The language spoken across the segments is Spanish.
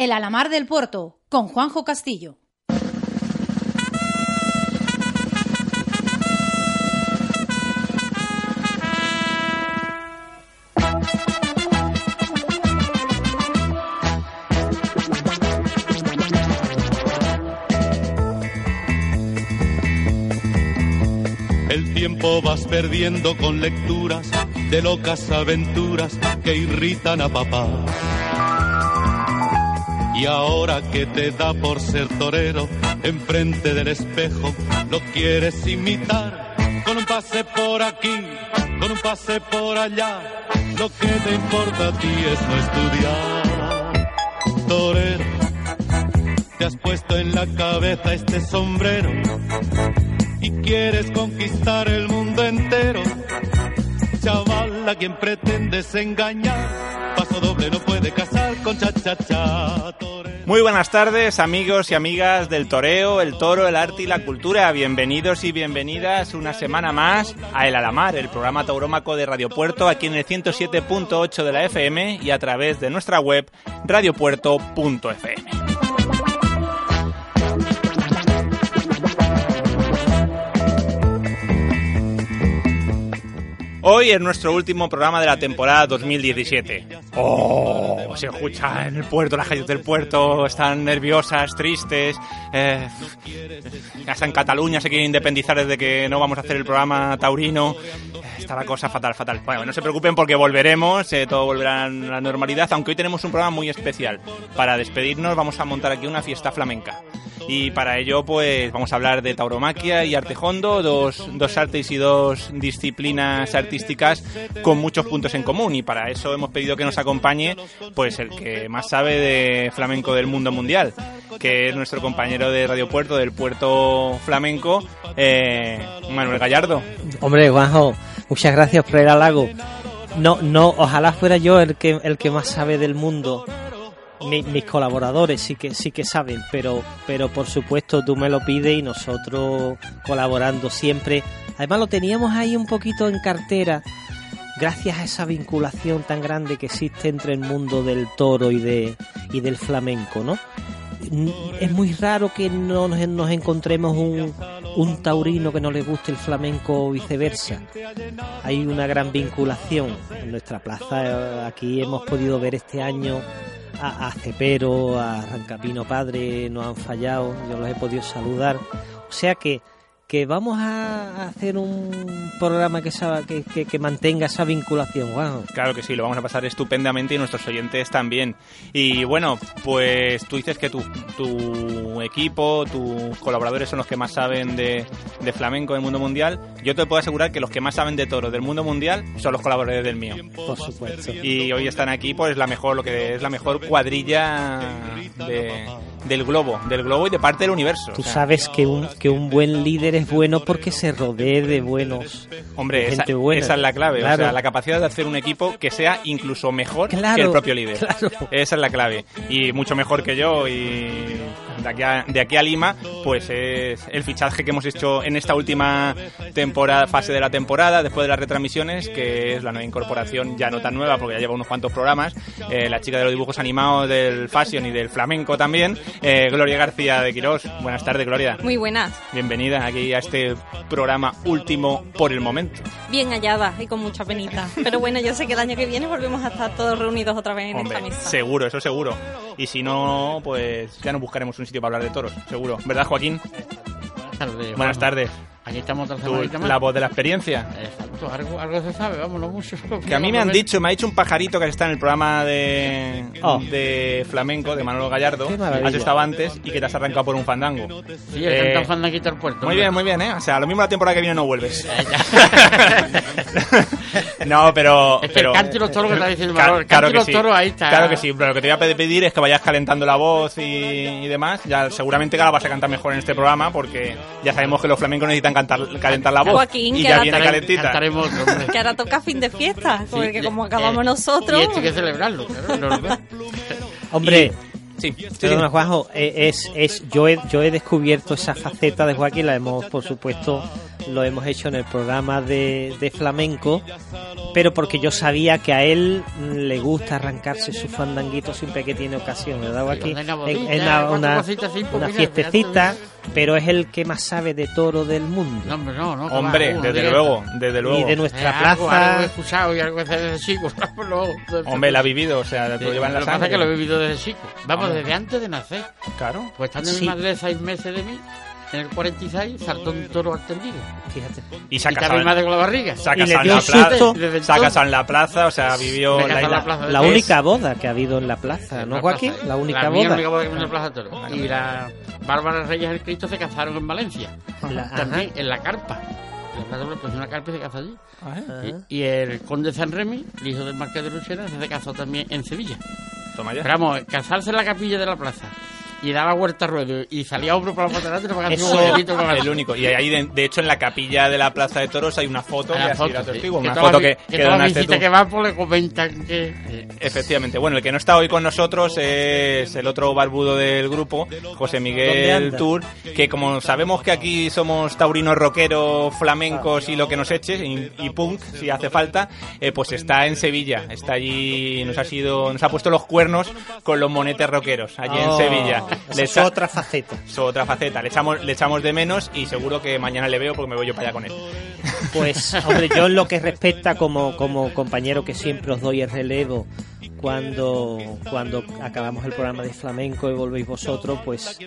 El Alamar del Puerto, con Juanjo Castillo. El tiempo vas perdiendo con lecturas de locas aventuras que irritan a papá. Y ahora que te da por ser torero, enfrente del espejo lo quieres imitar. Con un pase por aquí, con un pase por allá, lo que te importa a ti es no estudiar. Torero, te has puesto en la cabeza este sombrero y quieres conquistar el mundo entero. Chaval, a quien pretendes engañar, Muy buenas tardes, amigos y amigas del toreo, el toro, el arte y la cultura. Bienvenidos y bienvenidas una semana más a El Alamar, el programa taurómaco de Radio Puerto, aquí en el 107.8 de la FM y a través de nuestra web radiopuerto.fm. Hoy es nuestro último programa de la temporada 2017. ¡Oh! Se escucha en el puerto, las calles del puerto están nerviosas, tristes. Eh, hasta en Cataluña se quieren independizar desde que no vamos a hacer el programa taurino. Está la cosa fatal, fatal. Bueno, no se preocupen porque volveremos, eh, todo volverá a la normalidad, aunque hoy tenemos un programa muy especial. Para despedirnos vamos a montar aquí una fiesta flamenca. Y para ello, pues vamos a hablar de tauromaquia y artejondo, dos, dos artes y dos disciplinas artísticas con muchos puntos en común. Y para eso hemos pedido que nos acompañe, pues el que más sabe de flamenco del mundo mundial, que es nuestro compañero de Radio Puerto, del Puerto Flamenco, eh, Manuel Gallardo. Hombre, Juanjo, muchas gracias por el halago. No, no, ojalá fuera yo el que, el que más sabe del mundo mi, mis colaboradores sí que sí que saben, pero pero por supuesto tú me lo pides y nosotros colaborando siempre. Además lo teníamos ahí un poquito en cartera gracias a esa vinculación tan grande que existe entre el mundo del toro y de y del flamenco, ¿no? Es muy raro que no nos, nos encontremos un, un taurino que no le guste el flamenco o viceversa. Hay una gran vinculación. En nuestra plaza aquí hemos podido ver este año a, a Cepero, a Rancapino Padre, no han fallado, yo los he podido saludar. O sea que, que vamos a hacer un programa que, que, que, que mantenga esa vinculación. Wow. Claro que sí, lo vamos a pasar estupendamente y nuestros oyentes también. Y bueno, pues tú dices que tu, tu equipo, tus colaboradores son los que más saben de, de flamenco del mundo mundial. Yo te puedo asegurar que los que más saben de toro del mundo mundial son los colaboradores del mío. Por supuesto. Y hoy están aquí, pues la mejor, lo que es la mejor cuadrilla de, del globo, del globo y de parte del universo. Tú o sea, sabes que un, que un buen líder es bueno porque se rodee de buenos. Hombre, esa, buena. esa, es la clave. Claro. O sea, la capacidad de hacer un equipo que sea incluso mejor claro, que el propio líder. Claro. Esa es la clave. Y mucho mejor que yo. Y de aquí, a, de aquí a Lima, pues es el fichaje que hemos hecho en esta última temporada, fase de la temporada, después de las retransmisiones, que es la nueva incorporación, ya no tan nueva, porque ya lleva unos cuantos programas, eh, la chica de los dibujos animados del fashion y del flamenco también, eh, Gloria García de Quirós. Buenas tardes, Gloria. Muy buenas. Bienvenida aquí a este programa último por el momento. Bien hallada y con mucha penita. Pero bueno, yo sé que el año que viene volvemos a estar todos reunidos otra vez en Hombre, esta mesa. Seguro, eso seguro. Y si no, pues ya nos buscaremos un sitio para hablar de toros, seguro. ¿Verdad, Joaquín? Buenas tardes. Buenas tardes. Aquí estamos otra Tú, semanita más. la voz de la experiencia. Exacto, algo, algo se sabe, vamos, no mucho. Que a mí me han dicho, me ha dicho un pajarito que está en el programa de, Oh. de flamenco de Manolo Gallardo. Has estado antes y que te has arrancado por un fandango. Sí, el Eh, fandanguito al puerto. Muy bien, muy bien, ¿eh? O sea, lo mismo la temporada que viene no vuelves. No, pero... Es que pero el los toros que está diciendo Manolo, claro que los sí. toros ahí está. Claro que sí, pero lo que te voy a pedir es que vayas calentando la voz y, y demás. Ya seguramente que la vas a cantar mejor en este programa porque ya sabemos que los flamencos necesitan cantar, calentar la voz. Joaquín, y que ya ahora viene calentita. Cantaremos. Que ahora toca fin de fiesta, porque Sí, como acabamos eh, nosotros... Y esto hay que celebrarlo, claro. normal. Hombre, Sí, sí, sí. perdona, Juanjo, eh, es, es, yo, he, yo he descubierto esa faceta de Joaquín, la hemos, por supuesto, lo hemos hecho en el programa de, de flamenco, pero porque yo sabía que a él le gusta arrancarse su fandanguito siempre que tiene ocasión, ¿verdad? Sí, Aquí una en, una, cuatro una, fiestecita, pero es el que más sabe de toro del mundo. No, hombre, no, no. que Hombre, va, uno desde luego, desde luego. y de Eh, nuestra algo, algo he plaza. escuchado y algo que hacer desde chico. luego- Hombre, la ha vivido, o sea, Sí, lo lleva en la lo que pasa sangre. es que lo he vivido desde chico. Vamos, Hombre. desde antes de nacer. Claro. Pues estando Sí. mi madre seis meses de mí, en el 46 saltó un toro al tendido. Fíjate. Y se ha Y casado, madre con la barriga. se ha Y le casado en dio la plaza. Se ha entonces- casado en la plaza, o sea, vivió la, la la- plaza. La única boda que ha habido en la plaza, ¿no, la Joaquín? plaza, La única la boda. la única boda que en la Plaza Toro. Y la Bárbara Reyes del Cristo se casaron en Valencia. La- ajá. También en la carpa. La Plaza Toro, pues una carpa y se casa allí. Y, y el conde San Remy, el hijo del marqués de Luchera, se casó también en Sevilla. Toma ya. Pero vamos, casarse en la capilla de la plaza y daba vuelta a ruedo y salía hombro por la patarata y le pagaba Eso- con El único. Y ahí, de, de hecho, en la capilla de la Plaza de Toros hay una foto que la ha sido foto, sí. Que foto que, que que todas las donaste visitas tú. que van pues le comentan que... Efectivamente. Bueno, el que no está hoy con nosotros es el otro barbudo del grupo, José ¿Dónde Miguel? Tour, que como sabemos que aquí somos taurinos rockeros, flamencos y lo que nos eche, y, y punk, si hace falta, eh, pues está en Sevilla. Está allí, nos ha sido, nos ha puesto los cuernos con los monetes rockeros, allí en Oh, Sevilla. Le es otra faceta. es otra faceta. Le echamos, le echamos de menos y seguro que mañana le veo porque me voy yo para allá con él. Pues, hombre, yo en lo que respecta como, como compañero que siempre os doy el relevo cuando, cuando acabamos el programa de flamenco y volvéis vosotros, pues,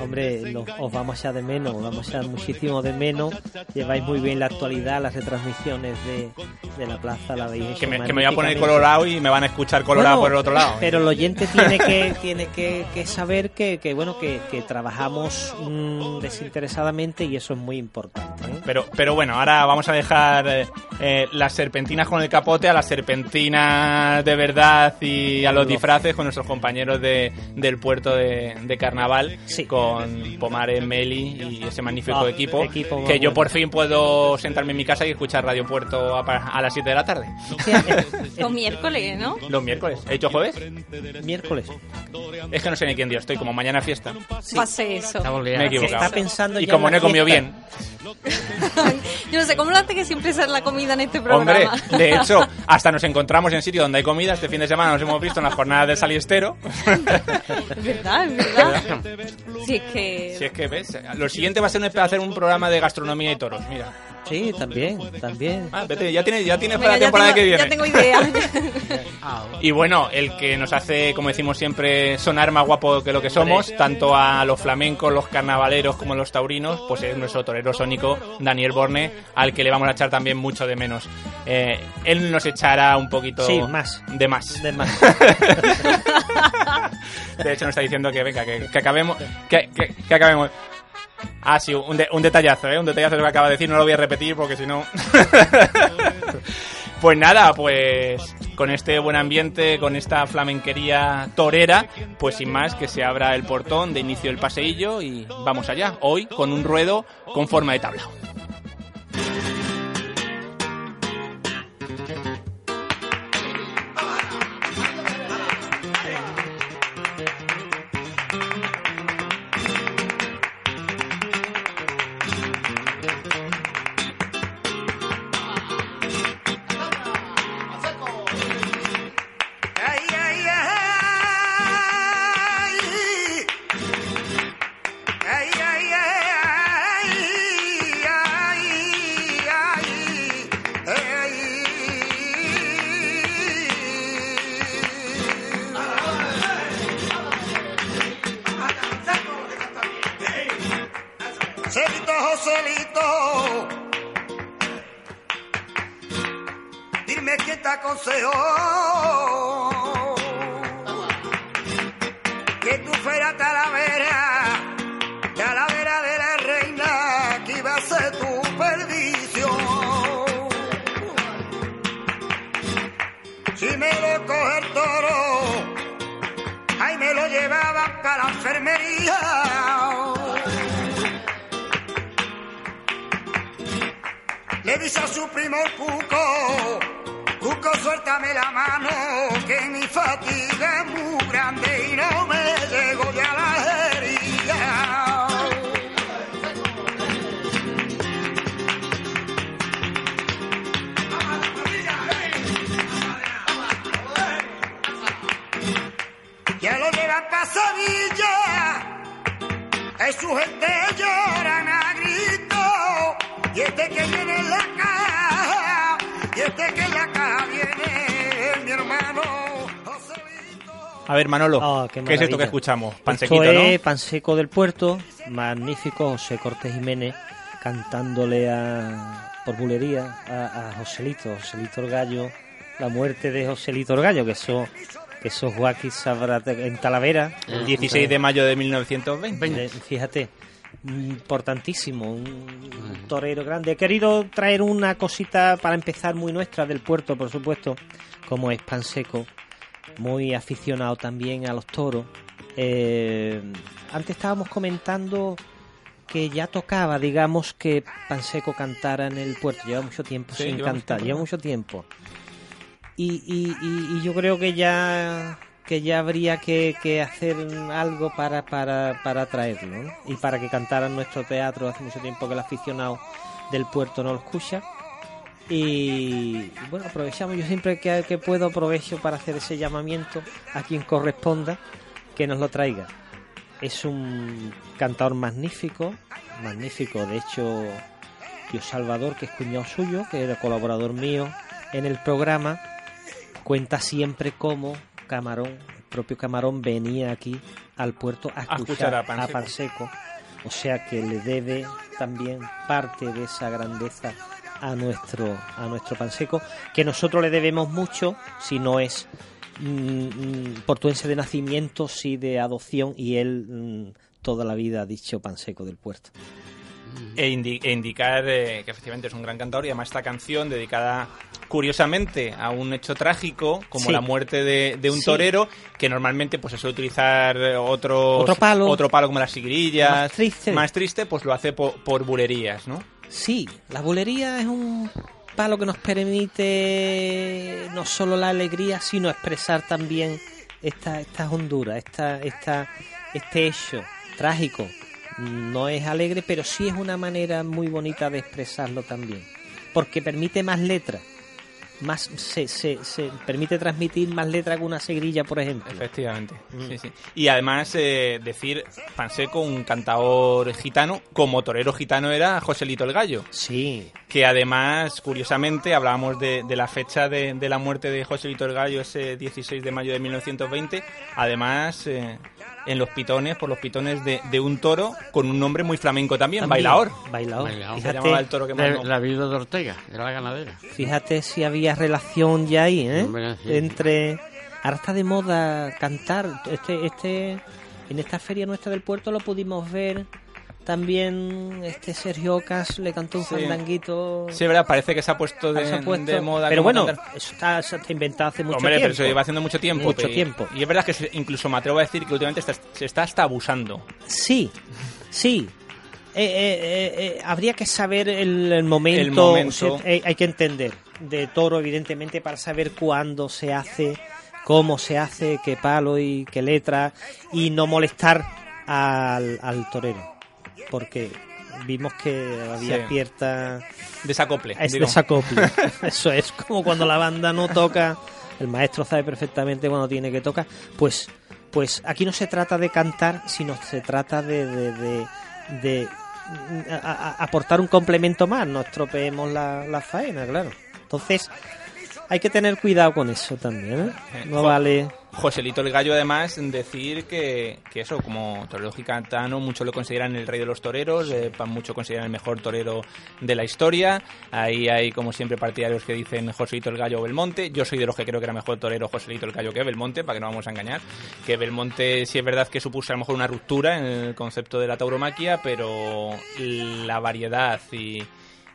hombre, os vamos a echar de menos, os vamos a echar muchísimo de menos. Lleváis muy bien la actualidad, las retransmisiones de, de la plaza, la hecho Que me, que me voy a poner colorado y me van a escuchar colorado Bueno, por el otro lado. Pero el oyente tiene que tiene que, que saber que, que bueno que, que trabajamos mm, desinteresadamente y eso es muy importante. ¿eh? Pero, pero bueno, ahora vamos a dejar eh, eh, las serpentinas con el capote a las serpentinas de verdad y a los disfraces con nuestros compañeros de, del puerto de, de carnaval Sí. con Pomares, Meli y ese magnífico Ah, equipo, que yo por fin puedo sentarme en mi casa y escuchar Radio Puerto a, las 7 de la tarde. Los miércoles, ¿no? Los miércoles. ¿He dicho jueves? Miércoles. Es que no sé ni quién día estoy, como mañana es fiesta. Pase eso. Me he equivocado. está pensando y como no he comido fiesta. bien. Yo no sé, ¿cómo lo hace que siempre sea la comida en este Hombre, programa? de hecho, hasta nos encontramos en sitio donde hay comida. Este fin de semana nos hemos visto en las jornadas del Saliestero. Es verdad, es verdad. Si es que... Si es que ves, lo siguiente va a ser un- hacer un programa de gastronomía y toros. Mira, Sí, también, también. ah, vete, ya tienes, ya tienes Venga, para la temporada tengo, que viene. ya tengo idea. Y bueno, el que nos hace, como decimos siempre, sonar más guapo que lo que somos, tanto a los flamencos, los carnavaleros como los taurinos, pues es nuestro torero sónico, Daniel Borne, al que le vamos a echar también mucho de menos. Eh, él nos echará un poquito Sí, más. de más. De más. De hecho, nos está diciendo que venga, que, que acabemos. Que, que- que acabemos. Ah, sí, un, un detallazo, ¿eh? Un detallazo que acaba de decir, no lo voy a repetir porque si no. pues nada, pues con este buen ambiente, con esta flamenquería torera, pues sin más que se abra el portón de inicio del paseillo y vamos allá. Hoy con un ruedo con forma de tabla. La enfermería. Le dice a su primo Cuco, Cuco, suéltame la mano, que mi fatiga es muy grande y no me llego ya es su gente lloran a grito, y este que viene en la caja, y este que en la caja viene mi hermano Joselito. A ver, Manolo, Ah, qué ¿qué es esto que escuchamos? Pan Esto ¿no? es Pan Seco del Puerto, magnífico José Cortés Jiménez cantándole a, por bulería a, a Joselito, Joselito el Gallo, la muerte de Joselito el Gallo, que eso, que eso Joaquín sabrá te- en Talavera. El 16 de mayo de 1920. Eh, Fíjate, importantísimo, un torero grande. He querido traer una cosita para empezar muy nuestra del puerto, por supuesto, como es Pan Seco, muy aficionado también a los toros. Eh, antes estábamos comentando que ya tocaba, digamos, que Pan Seco cantara en el puerto. Lleva mucho tiempo Sí, sin lleva mucho cantar, tiempo, lleva mucho tiempo. Y, y- y- y yo creo que ya que ya habría que, que hacer algo para, para, para traerlo y para que cantara en nuestro teatro. Hace mucho tiempo que el aficionado del puerto no lo escucha. Y bueno aprovechamos. Yo siempre que, que puedo aprovecho para hacer ese llamamiento a quien corresponda que nos lo traiga. Es un cantador magnífico magnífico de hecho Tío Salvador que es cuñado suyo que era colaborador mío en el programa cuenta siempre cómo Camarón, el propio Camarón venía aquí al puerto a escuchar, escuchar a a, Panseco. Panseco. O sea que le debe también parte de esa grandeza a nuestro a nuestro Panseco, que nosotros le debemos mucho, si no es mm, mm, portuense de nacimiento, sí de adopción, y él mm, toda la vida ha dicho Panseco del puerto. E, indi- e indicar eh, que efectivamente es un gran cantador y además esta canción dedicada curiosamente a un hecho trágico como Sí. la muerte de, de un Sí. torero que normalmente pues se suele utilizar eh, otros- Otro palo. otro palo como las sigrillas Más triste. más triste, pues lo hace po- por bulerías ¿no? Sí, la bulería es un palo que nos permite no solo la alegría, sino expresar también esta, esta hondura, esta, esta, este hecho trágico. No es alegre, pero sí es una manera muy bonita de expresarlo también. Porque permite más letra. Más, se, se, se permite transmitir más letra que una segrilla, por ejemplo. Efectivamente. Mm. Sí, sí. Y además eh, decir Panseco, un cantador gitano, como torero gitano era Joselito el Gallo. Sí, que además, curiosamente, hablábamos de, de la fecha de, de la muerte de Joselito el Gallo, ese 16 de mayo de 1920, además eh, en los pitones, por los pitones de, de un toro con un nombre muy flamenco también, también. bailador. Bailaor. Bailaor. Se Fíjate, llamaba el toro que la vida de Ortega, de la ganadera. Fíjate si había relación ya ahí, ¿eh? Hombre, sí. Entre... Ahora está de moda cantar. Este, este, en esta feria nuestra del puerto lo pudimos ver. También este Sergio Ocas le cantó un Sí. fandanguito. Sí, verdad, parece que se ha puesto de, se ha puesto- de moda. Pero bueno, cantar. eso está, eso está inventado hace mucho Hombre, tiempo. pero se lleva haciendo mucho tiempo. Mucho y- tiempo. Y es verdad que se- incluso me atrevo a decir que últimamente está- se está hasta abusando. Sí, sí. Eh, eh, eh, eh, habría que saber el, el momento, El momento. o sea, eh, hay que entender de toro evidentemente para saber cuándo se hace, cómo se hace, qué palo y qué letra y no molestar al, al torero, porque vimos que había Sí. cierta Desacople. es digo. desacople. Eso es como cuando la banda no toca, el maestro sabe perfectamente cuando tiene que tocar. Pues, pues aquí no se trata de cantar, sino se trata de, de, de- de, a- a- aportar un complemento más, no estropeemos la, la faena, claro. Entonces, hay que tener cuidado con eso también, ¿eh? No vale... Joselito el Gallo, además, decir que, que eso, como torero gitano, muchos lo consideran el rey de los toreros, eh, muchos consideran el mejor torero de la historia. Ahí hay, como siempre, partidarios que dicen Joselito el Gallo o Belmonte. Yo soy de los que creo que era mejor torero Joselito el Gallo que Belmonte, para que no vamos a engañar. Que Belmonte sí es verdad que supuso a lo mejor una ruptura en el concepto de la tauromaquia, pero la variedad y,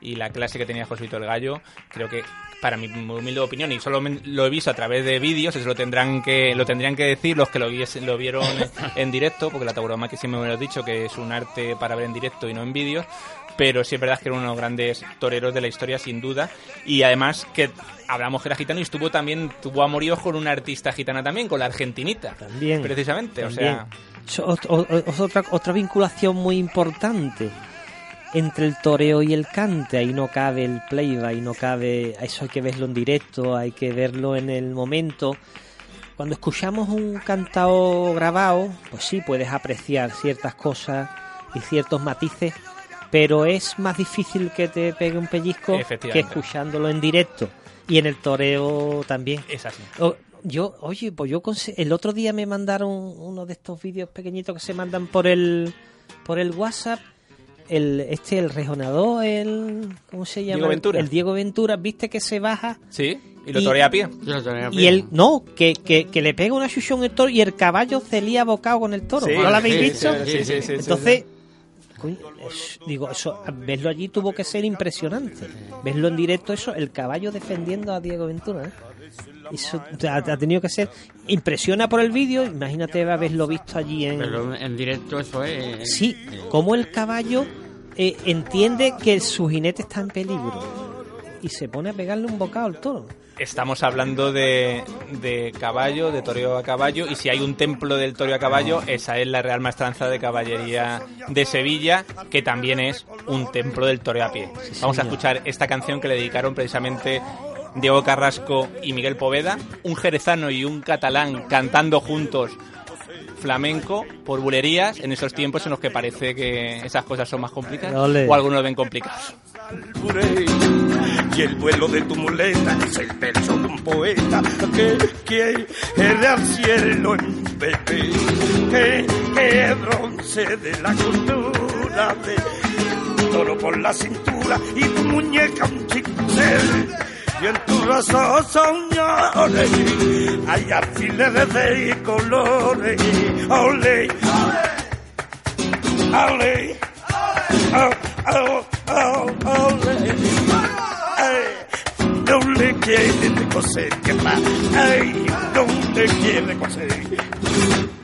y la clase que tenía Joselito el Gallo, creo que para mi humilde opinión y solo lo he visto a través de vídeos, eso lo tendrán que lo tendrían que decir los que lo, viesen- lo vieron en directo, porque la tauromaquia siempre me lo he dicho que es un arte para ver en directo y no en vídeos, pero sí es verdad que era uno de los grandes toreros de la historia sin duda y además que hablamos que era gitano y estuvo también tuvo amoríos con una artista gitana también, con la argentinita, También. precisamente, o También. sea, o- o- otra, otra vinculación muy importante entre el toreo y el cante. Ahí no cabe el playback, no cabe. Eso hay que verlo en directo, hay que verlo en el momento. cuando escuchamos un cantao grabado, pues sí puedes apreciar ciertas cosas y ciertos matices, pero es más difícil que te pegue un pellizco que escuchándolo en directo y en el toreo también. Es así. O- yo, oye, pues yo el otro día me mandaron uno de estos vídeos pequeñitos que se mandan por el por el WhatsApp. El, este, el rejonador, el. ¿Cómo se llama? Diego Ventura. El Diego Ventura, viste que se baja Sí, y lo torea a pie. Y él, no, que, que, que le pega una chuchón al toro y el caballo se lía bocado con el toro. Sí, ¿No lo habéis sí, visto? sí, sí, sí, sí, Entonces, coño, es- digo, eso, verlo allí tuvo que ser impresionante. Verlo en directo, eso, el caballo defendiendo a Diego Ventura. ¿eh? Eso ha, ha tenido que ser. Impresiona por el vídeo, imagínate haberlo visto allí en. Pero en directo eso es... Sí, como el caballo eh, entiende que su jinete está en peligro y se pone a pegarle un bocado al toro. Estamos hablando de, de caballo, de toreo a caballo, y si hay un templo del toreo a caballo, esa es la Real Maestranza de Caballería de Sevilla, que también es un templo del toreo a pie. Vamos a señor. escuchar esta canción que le dedicaron precisamente Diego Carrasco y Miguel Poveda, un jerezano y un catalán cantando juntos flamenco por bulerías en esos tiempos en los que parece que esas cosas son más complicadas Ole. o algunos lo ven complicados. Burey, y el vuelo de tu muleta es el verso de un poeta que quiere al cielo en bebé que, que bronce de la cultura de toro por la cintura y tu muñeca un chincel en tu brazo soñores hay alfileres de colores ole ole Oh, oh, oh, oh, no le quiere coser, que más, ay, no le quiere coser.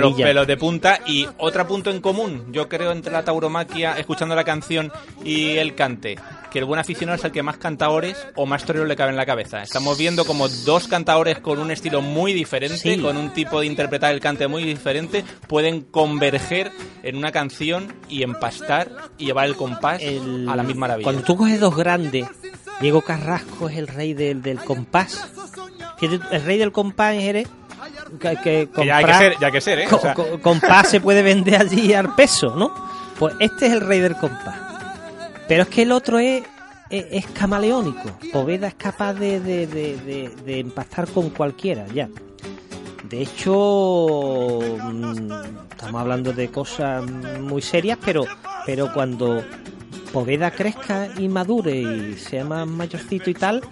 Ponen los pelos de punta y otro punto en común, yo creo, entre la tauromaquia, escuchando la canción y el cante, que el buen aficionado es el que más cantadores o más toreros le cabe en la cabeza. Estamos viendo como dos cantadores con un estilo muy diferente, Sí. con un tipo de interpretar el cante muy diferente, pueden converger en una canción y empastar y llevar el compás El- a la misma maravilla. Cuando tú coges dos grandes, Diego Carrasco es el rey del, del compás. El rey del compás en Que, Que ya hay que comprar- ser, ya hay que ser, ¿eh? O sea, compás se puede vender allí al peso, ¿no? Pues este es el rey del compás. Pero es que el otro es, es, es camaleónico. Poveda es capaz de, de, de, de- de empastar con cualquiera, ya. De hecho, mm, estamos hablando de cosas muy serias, pero, pero cuando Poveda crezca y madure y sea más mayorcito y tal,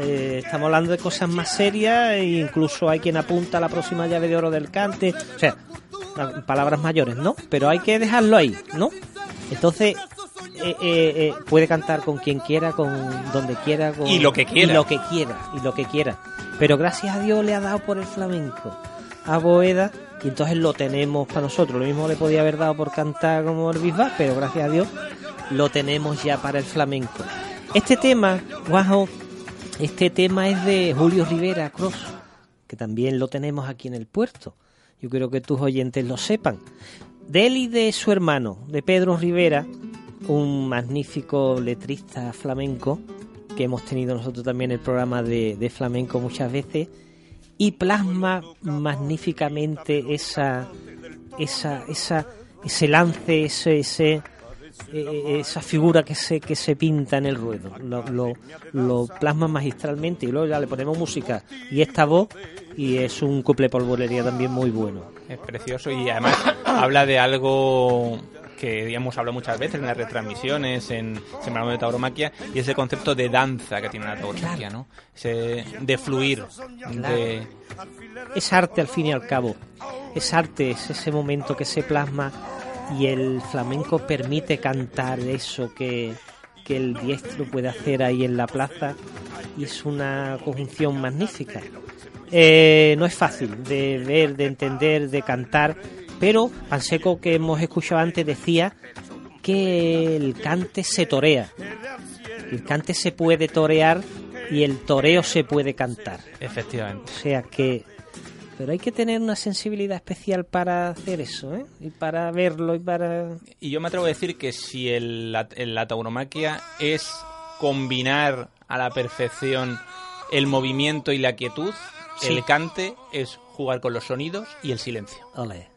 eh, estamos hablando de cosas más serias e incluso hay quien apunta a la próxima llave de oro del cante, o sea, palabras mayores, ¿no? Pero hay que dejarlo ahí, ¿no? Entonces, eh, eh, eh, puede cantar con quien quiera, con donde quiera, con, Y lo que quiera. y lo que quiera, y lo que quiera. Pero gracias a Dios le ha dado por el flamenco a Boeda y entonces lo tenemos para nosotros. Lo mismo le podía haber dado por cantar como el Bisbal, pero gracias a Dios lo tenemos ya para el flamenco. Este tema, Guajo, este tema es de Julio Rivera Cross, que también lo tenemos aquí en el puerto. Yo creo que tus oyentes lo sepan. De él y de su hermano, de Pedro Rivera, un magnífico letrista flamenco, que hemos tenido nosotros también el programa de, de flamenco muchas veces, y plasma magníficamente esa, esa, esa, ese lance, ese, ese, eh, esa figura que se, que se pinta en el ruedo. Lo, lo, lo plasma magistralmente y luego ya le ponemos música y esta voz y es un couple polvorería también muy bueno. Es precioso y además habla de algo que hemos hablado muchas veces en las retransmisiones, en Sembramos de Tauromaquia, y ese concepto de danza que tiene la tauromaquia, ¿no? Ese de fluir, de... Es arte al fin y al cabo. Es arte, es ese momento que se plasma y el flamenco permite cantar eso que, que el diestro puede hacer ahí en la plaza y es una conjunción magnífica. Eh, no es fácil de ver, de entender, de cantar, pero Panseco que hemos escuchado antes decía que el cante se torea. El cante se puede torear y el toreo se puede cantar. Efectivamente. O sea que pero hay que tener una sensibilidad especial para hacer eso, ¿eh? Y para verlo y para... Y yo me atrevo a decir que si el, la, la tauromaquia es combinar a la perfección el movimiento y la quietud, Sí. el cante es jugar con los sonidos y el silencio. Ole.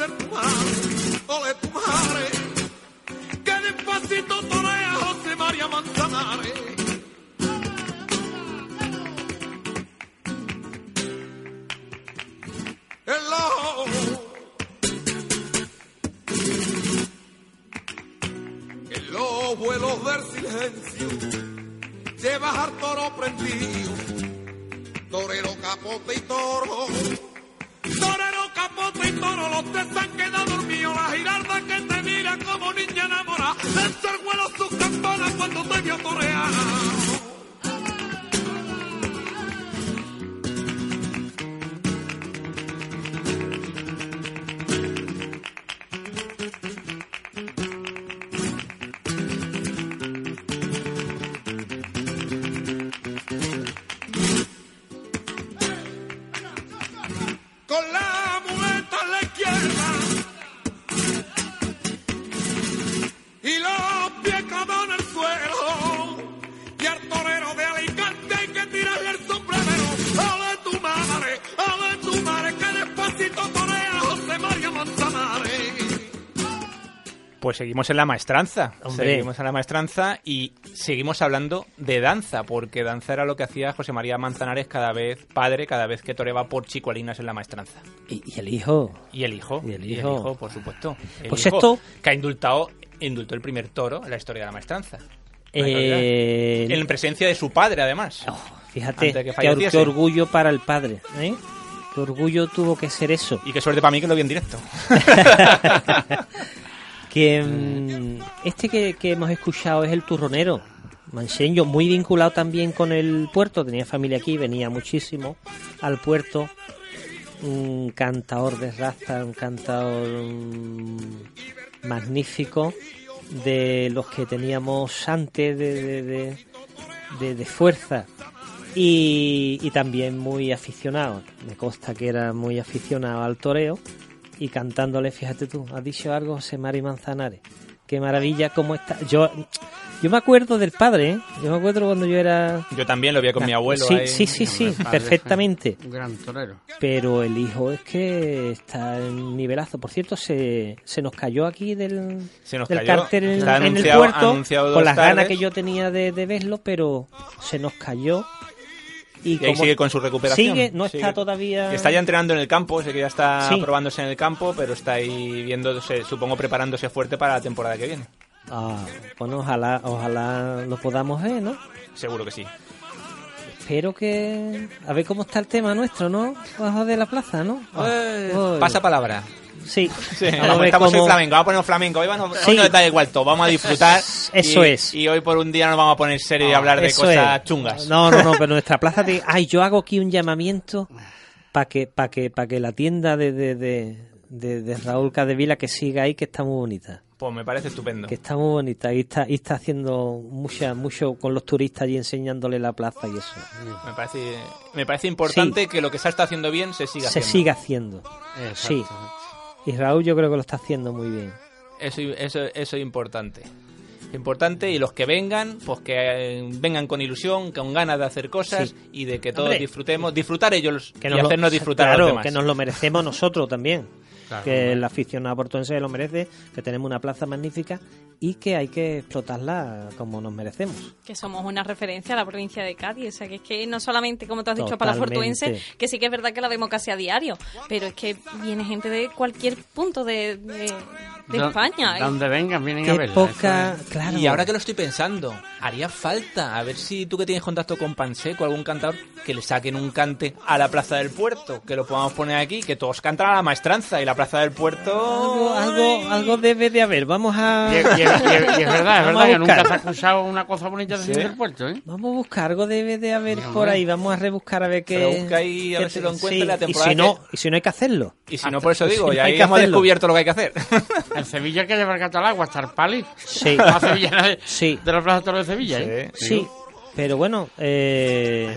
ser tu madre, ole tu madre, que despacito torea José María Manzanares. Hello. En los vuelos del silencio llevas al toro prendido, torero capote y toro. Y toro, los tres han quedado dormidos. La giralda que te mira como niña enamorada. El vuelo sus campanas cuando te vio torear. Seguimos en la maestranza. Hombre. Seguimos en la maestranza y seguimos hablando de danza, porque danza era lo que hacía José María Manzanares cada vez padre, cada vez que toreaba por chicuelinas en la maestranza. Y, y el hijo. Y el hijo. Y el hijo. por supuesto. El Pues hijo esto- Que ha indultado, indultó el primer toro en la historia de la maestranza. Eh. En presencia de su padre, además. oh, fíjate, que qué, orgullo para el padre. ¿eh? Qué orgullo tuvo que ser eso. Y qué suerte para mí que lo vi en directo. que mm, este que, que hemos escuchado es el turronero manseño, muy vinculado también con el puerto, tenía familia aquí, venía muchísimo al puerto, un cantador de raza, un cantador mm, magnífico de los que teníamos antes de, de, de- de- de fuerza y, y también muy aficionado, me consta que era muy aficionado al toreo y cantándole, fíjate tú, has dicho algo José Mari Manzanares. Qué maravilla cómo está. Yo yo me acuerdo del padre, ¿eh? Yo me acuerdo cuando yo era Yo también lo vi con mi abuelo. Sí, ahí. sí, sí, sí, perfectamente. Un gran torero. Pero el hijo es que está en nivelazo. Por cierto, se, se nos cayó aquí del, Se nos del cayó. cartel en, el anunciado- puerto con las ganas que yo tenía de, de verlo, pero se nos cayó. Y, Y ahí sigue con su recuperación. Sigue, no Sigue. está todavía. Está ya entrenando en el campo, sé que ya está Sí. probándose en el campo, pero está ahí viéndose, supongo, preparándose fuerte para la temporada que viene. Ah, bueno, ojalá, ojalá lo podamos ver, ¿no? Seguro que sí. Espero que... A ver cómo está el tema nuestro, ¿no? Bajo de la plaza, ¿no? Eh, Uy. pasa palabra. Sí. Sí, Vamos a como ver estamos cómo- en flamenco, vamos a poner flamenco. Hoy, vamos, Sí. hoy nos da igual todo, vamos a disfrutar. Eso y- es. Y hoy por un día nos vamos a poner serio y hablar de cosas es. chungas. No, no, no, pero nuestra plaza de... Ay, yo hago aquí un llamamiento para que, para que, para que la tienda de, de, de, de- de Raúl Cadevila que siga ahí, que está muy bonita. Pues me parece estupendo. Que está muy bonita y está, y está haciendo mucha, mucho con los turistas y enseñándole la plaza y eso. Me parece, me parece importante que lo que se está haciendo bien se siga Se haciendo. siga haciendo. Sí. Y Raúl yo creo que lo está haciendo muy bien. Eso, eso, eso es importante. Importante y los que vengan, pues que eh, vengan con ilusión, con ganas de hacer cosas Sí. y de que todos Hombre. disfrutemos, disfrutar ellos Que y lo- hacernos disfrutar a los demás. que nos lo merecemos nosotros también. Claro, que hombre. el aficionado portuense lo merece, que tenemos una plaza magnífica y que hay que explotarla como nos merecemos. Que somos una referencia a la provincia de Cádiz. O sea, que es que no solamente, como tú has dicho, para la fortuense, que sí que es verdad que la vemos casi a diario, pero es que viene gente de cualquier punto de, de, de Do- España. ¿eh? Donde vengan, vienen a Qué verla. poca, es. claro. Y ahora que lo estoy pensando, haría falta, a ver si tú que tienes contacto con Panseco, algún cantador, que le saquen un cante a la Plaza del Puerto, que lo podamos poner aquí, que todos cantan a la maestranza y la Plaza del Puerto... algo, algo, algo debe de haber. Vamos a Y, es- y es- y es- y es verdad, es a verdad que nunca se ha escuchado una cosa bonita de Sí. del puerto, ¿eh? Vamos a buscar, algo debe de haber por ahí. Vamos a rebuscar a ver qué. Rebusca ahí, a qué ver si lo encuentra sí, la Y si no, que- y si no hay que hacerlo. Y si no, por eso digo, Si ya no hay ahí que hemos descubierto lo que hay que hacer. En Sevilla hay que llevar gato al agua, estar pali. Sí. Sevillana de, Sí. de la Plaza de Toros de Sevilla, ¿eh? Sí, pero bueno, eh,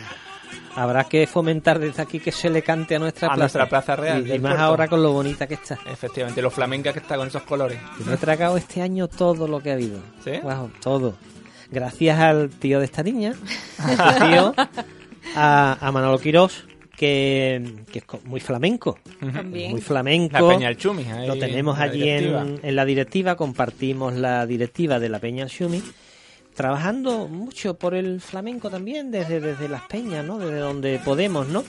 habrá que fomentar desde aquí que se le cante a nuestra A plaza. nuestra plaza real Y, más puerto. ahora con lo bonita que está. Efectivamente, lo flamenca que está con esos colores. Y me he tragado este año todo lo que ha habido. ¿Sí? Wow, todo. Gracias al tío de esta niña, a su tío, a, a Manolo Quirós, que, que es muy flamenco. También. Muy flamenco. La Peña El Chumi. ahí Lo tenemos allí en, en la directiva, compartimos la directiva de la Peña El Shumi, trabajando mucho por el flamenco también, desde, desde las peñas, ¿no? Desde donde podemos, ¿no?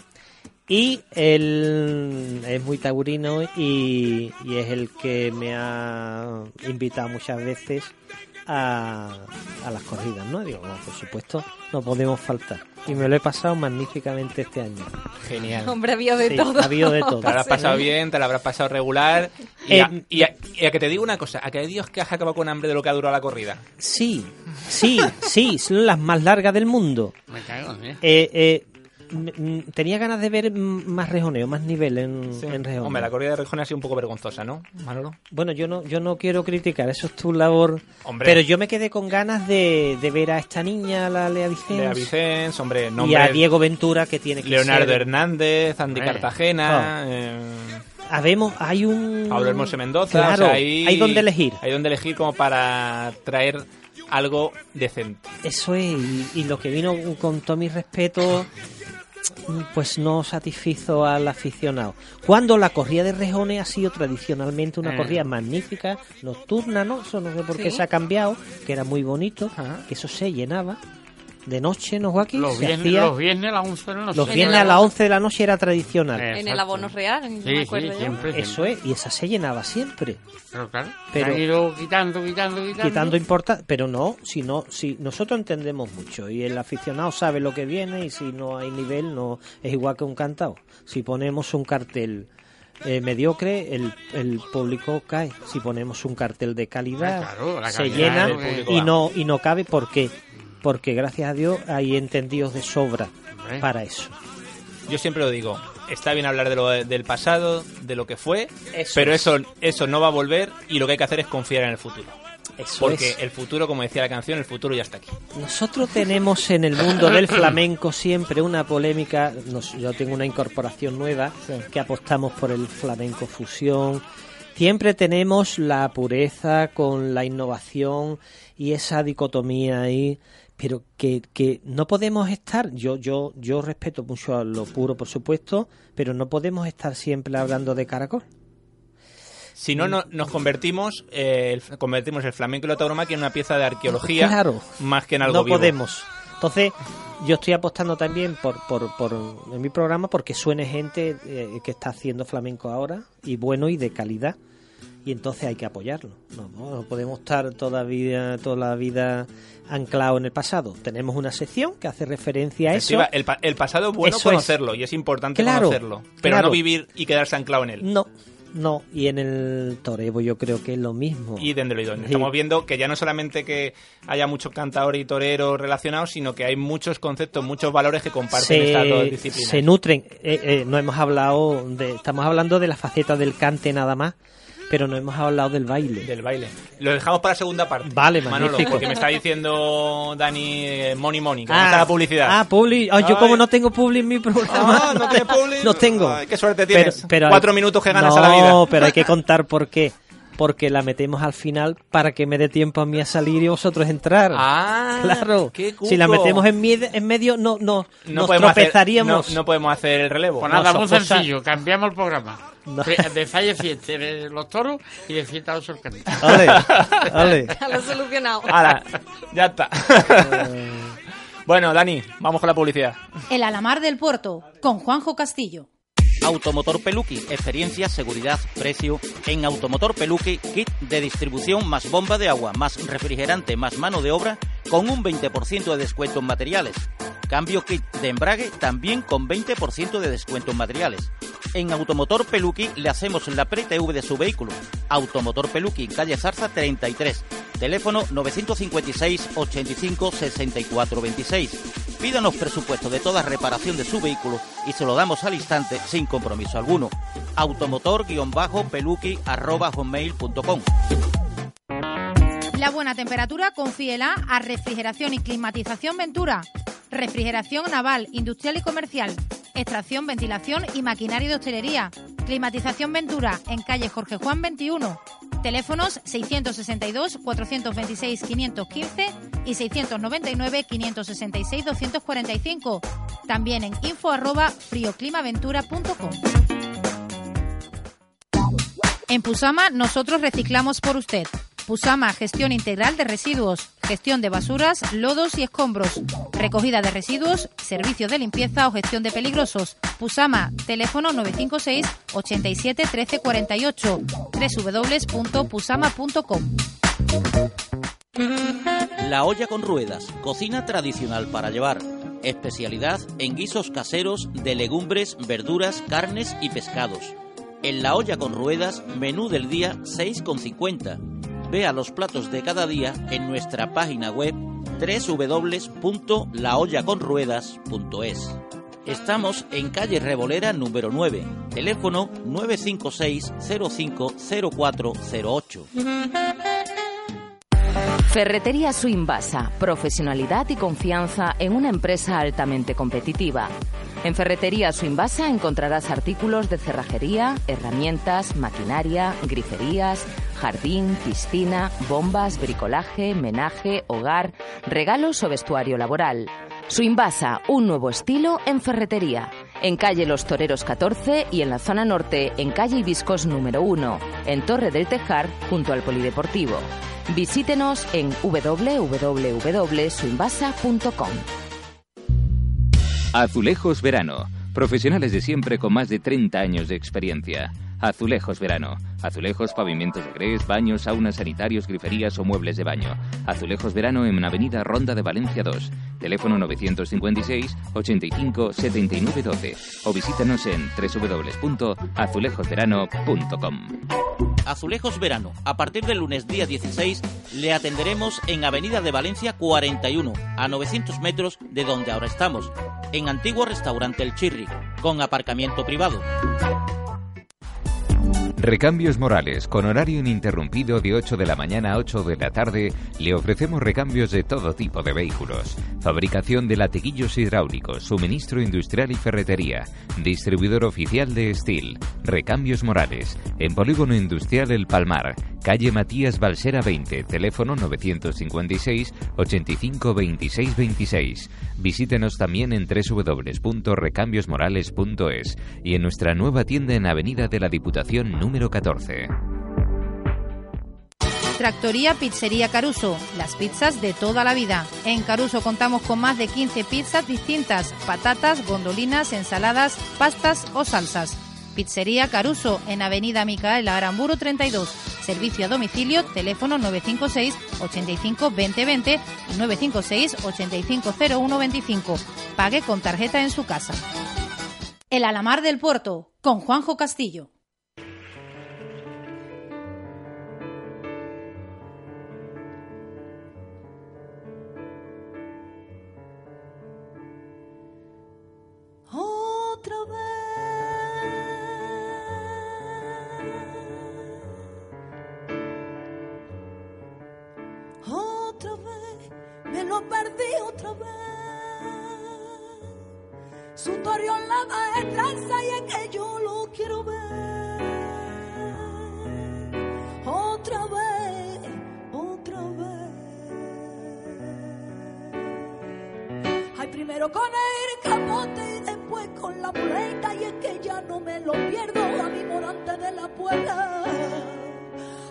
Y él es muy taurino y, y es el que me ha invitado muchas veces a, a las corridas, ¿no? Digo, no, por supuesto, no podemos faltar. Y me lo he pasado magníficamente este año. Genial. Hombre, había de Sí, todo. ha habido de todo. Te la habrás pasado bien, te la habrás pasado regular. Y, Eh, a, y a- y a que te digo una cosa, a que hay Dios que has acabado con hambre de lo que ha durado la corrida. Sí, sí, sí, son las más largas del mundo. Me cago, ¿eh? Eh, eh, tenía ganas de ver mm, más rejoneo, más nivel en, Sí. en rejoneo. Hombre, la corrida de Rejón ha sido un poco vergonzosa, ¿no, Manolo? Bueno, yo no, yo no quiero criticar, eso es tu labor. Hombre. Pero yo me quedé con ganas de, de ver a esta niña, la Lea Vicens, Lea Vicens, hombre, y a Diego Ventura, que tiene que Leonardo ser... Hernández, Andy. Cartagena, eh, Habemos, hay un... Pablo Hermoso Mendoza. Claro, o sea, ahí- hay donde elegir. Hay donde elegir como para traer algo decente. Eso es, y, y lo que vino con todo mi respeto, pues no satisfizo al aficionado. Cuando la corrida de rejones ha sido tradicionalmente una Eh. corrida magnífica, nocturna, ¿no? Eso no sé por qué Sí. se ha cambiado, que era muy bonito, Ajá. que eso se llenaba de noche, ¿no, Joaquín? Los viernes, hacía- los viernes a las 11 de la noche. los viernes a las abono. 11 de la noche era tradicional. En el abono real, Sí, me sí, acuerdo yo. siempre. Eso es, y esa se llenaba siempre. Pero claro, Pero- se han ido quitando, quitando, quitando. quitando importancia, pero no, si no, si nosotros entendemos mucho y el aficionado sabe lo que viene y si no hay nivel no es igual que un cantado. Si ponemos un cartel eh, mediocre, el, el público cae. Si ponemos un cartel de calidad, Ah, claro, se llena y no y no cabe. ¿Por qué? Porque gracias a Dios hay entendidos de sobra para eso. Yo siempre lo digo, está bien hablar de lo del pasado, de lo que fue, Eso pero es. eso eso no va a volver y lo que hay que hacer es confiar en el futuro. Eso Porque es. el futuro, como decía la canción, el futuro ya está aquí. Nosotros tenemos en el mundo del flamenco siempre una polémica. nos- yo tengo una incorporación nueva que apostamos por el flamenco fusión. Siempre tenemos la pureza con la innovación y esa dicotomía ahí, pero que, que no podemos estar. Yo yo yo respeto mucho a lo puro, por supuesto, pero no podemos estar siempre hablando de caracol. Si no, no- nos convertimos, eh, el- convertimos el flamenco y la tauromaquia en una pieza de arqueología Claro. más que en algo no vivo. podemos. Entonces, yo estoy apostando también por, por, por en mi programa porque suene gente eh, que está haciendo flamenco ahora y bueno y de calidad. Y entonces hay que apoyarlo. No, no, podemos estar todavía toda la vida anclado en el pasado. Tenemos una sección que hace referencia a eso. El, pa- el pasado es bueno Eso es. conocerlo y es importante Claro, conocerlo, pero claro. no vivir y quedarse anclado en él. No, no. Y en el toreo yo creo que es lo mismo. Y dentro. Sí. Estamos viendo que ya no solamente que haya muchos cantadores y toreros relacionados, sino que hay muchos conceptos, muchos valores que comparten estas dos se, disciplinas. se nutren. Eh, eh, no hemos hablado de, estamos hablando de la faceta del cante nada más, pero no hemos hablado del baile. Del baile. Lo dejamos para la segunda parte. Vale, Manolo, magnífico. porque me está diciendo Dani eh, Money Money, que no está la publicidad. Ah, publi. Ah, yo como no tengo publi en mi programa. Ah, ¿no tienes publi? no tengo. Ay, qué suerte tienes. Cuatro minutos que ganas no, a la vida. pero hay que contar por qué. Porque la metemos al final para que me dé tiempo a mí a salir y vosotros entrar. Ah, claro. qué Si la metemos en, mie- en medio, no, no, nos podemos hacer- tropezaríamos. no, no podemos hacer el relevo. Pues No, nada, muy cosas- sencillo, cambiamos el programa. No. De, Falle Fiesta de los toros y de Fiesta de los. Ole, ole. Ya lo he solucionado. Hala, ya está. bueno, Dani, vamos con la publicidad. El Alamar del Puerto, con Juanjo Castillo. Automotor Peluqui, experiencia, seguridad, precio. En Automotor Peluqui, kit de distribución más bomba de agua, más refrigerante, más mano de obra, con un 20% de descuento en materiales. Cambio kit de embrague, también con 20% de descuento en materiales. En Automotor Peluqui le hacemos la pre-TV de su vehículo. Automotor Peluqui, calle Zarza 33. Teléfono 956 85 64 26. Pídanos presupuesto de toda reparación de su vehículo y se lo damos al instante sin compromiso alguno. Automotor-peluqui@hotmail.com. La buena temperatura confíela a Refrigeración y Climatización Ventura. Refrigeración naval, industrial y comercial. Extracción, ventilación y maquinaria de hostelería. Climatización Ventura en calle Jorge Juan 21. Teléfonos 662-426-515 y 699-566-245. También en info arroba frioclimaventura.com. En Pusama nosotros reciclamos por usted. Pusama Gestión Integral de Residuos, gestión de basuras, lodos y escombros, recogida de residuos, servicio de limpieza o gestión de peligrosos. Pusama, teléfono 956 87 13 48, www.pusama.com. La olla con ruedas, cocina tradicional para llevar. Especialidad en guisos caseros de legumbres, verduras, carnes y pescados. En la olla con ruedas, menú del día 6,50. Vea los platos de cada día en nuestra página web www.laollaconruedas.es. Estamos en calle Revolera número 9, teléfono 956 050408. Ferretería Suimbasa, profesionalidad y confianza en una empresa altamente competitiva. En Ferretería Suimbasa encontrarás artículos de cerrajería, herramientas, maquinaria, griferías, jardín, piscina, bombas, bricolaje, menaje, hogar, regalos o vestuario laboral. Suimbasa, un nuevo estilo en ferretería. En calle Los Toreros 14 y en la zona norte en calle Ibiscos número 1, en Torre del Tejar, junto al Polideportivo. Visítenos en www.suimbasa.com. Azulejos Verano. Profesionales de siempre con más de 30 años de experiencia. Azulejos Verano. Azulejos, pavimentos de grés, baños, saunas, sanitarios, griferías o muebles de baño. Azulejos Verano en Avenida Ronda de Valencia 2. Teléfono 956 85 79 12. O visítanos en www.azulejosverano.com. Azulejos Verano. A partir del lunes día 16 le atenderemos en Avenida de Valencia 41, a 900 metros de donde ahora estamos, en antiguo restaurante El Chirri, con aparcamiento privado. Recambios Morales, con horario ininterrumpido de 8 de la mañana a 8 de la tarde, le ofrecemos recambios de todo tipo de vehículos. Fabricación de latiguillos hidráulicos, suministro industrial y ferretería. Distribuidor oficial de Steel. Recambios Morales, en Polígono Industrial El Palmar, calle Matías Balsera 20, teléfono 956 85 26 26. Visítenos también en www.recambiosmorales.es y en nuestra nueva tienda en Avenida de la Diputación número 14. Tractoría Pizzería Caruso, las pizzas de toda la vida. En Caruso contamos con más de 15 pizzas distintas, patatas, gondolinas, ensaladas, pastas o salsas. Pizzería Caruso, en Avenida Micaela Aramburu 32. Servicio a domicilio, teléfono 956 85 2020 y 956 850125. Pague con tarjeta en su casa. El Alamar del Puerto, con Juanjo Castillo. Su torreolada es tranza y es que yo lo quiero ver. Otra vez, otra vez. Ay, primero con el capote y después con la muleta y es que ya no me lo pierdo a mi morante de la puerta.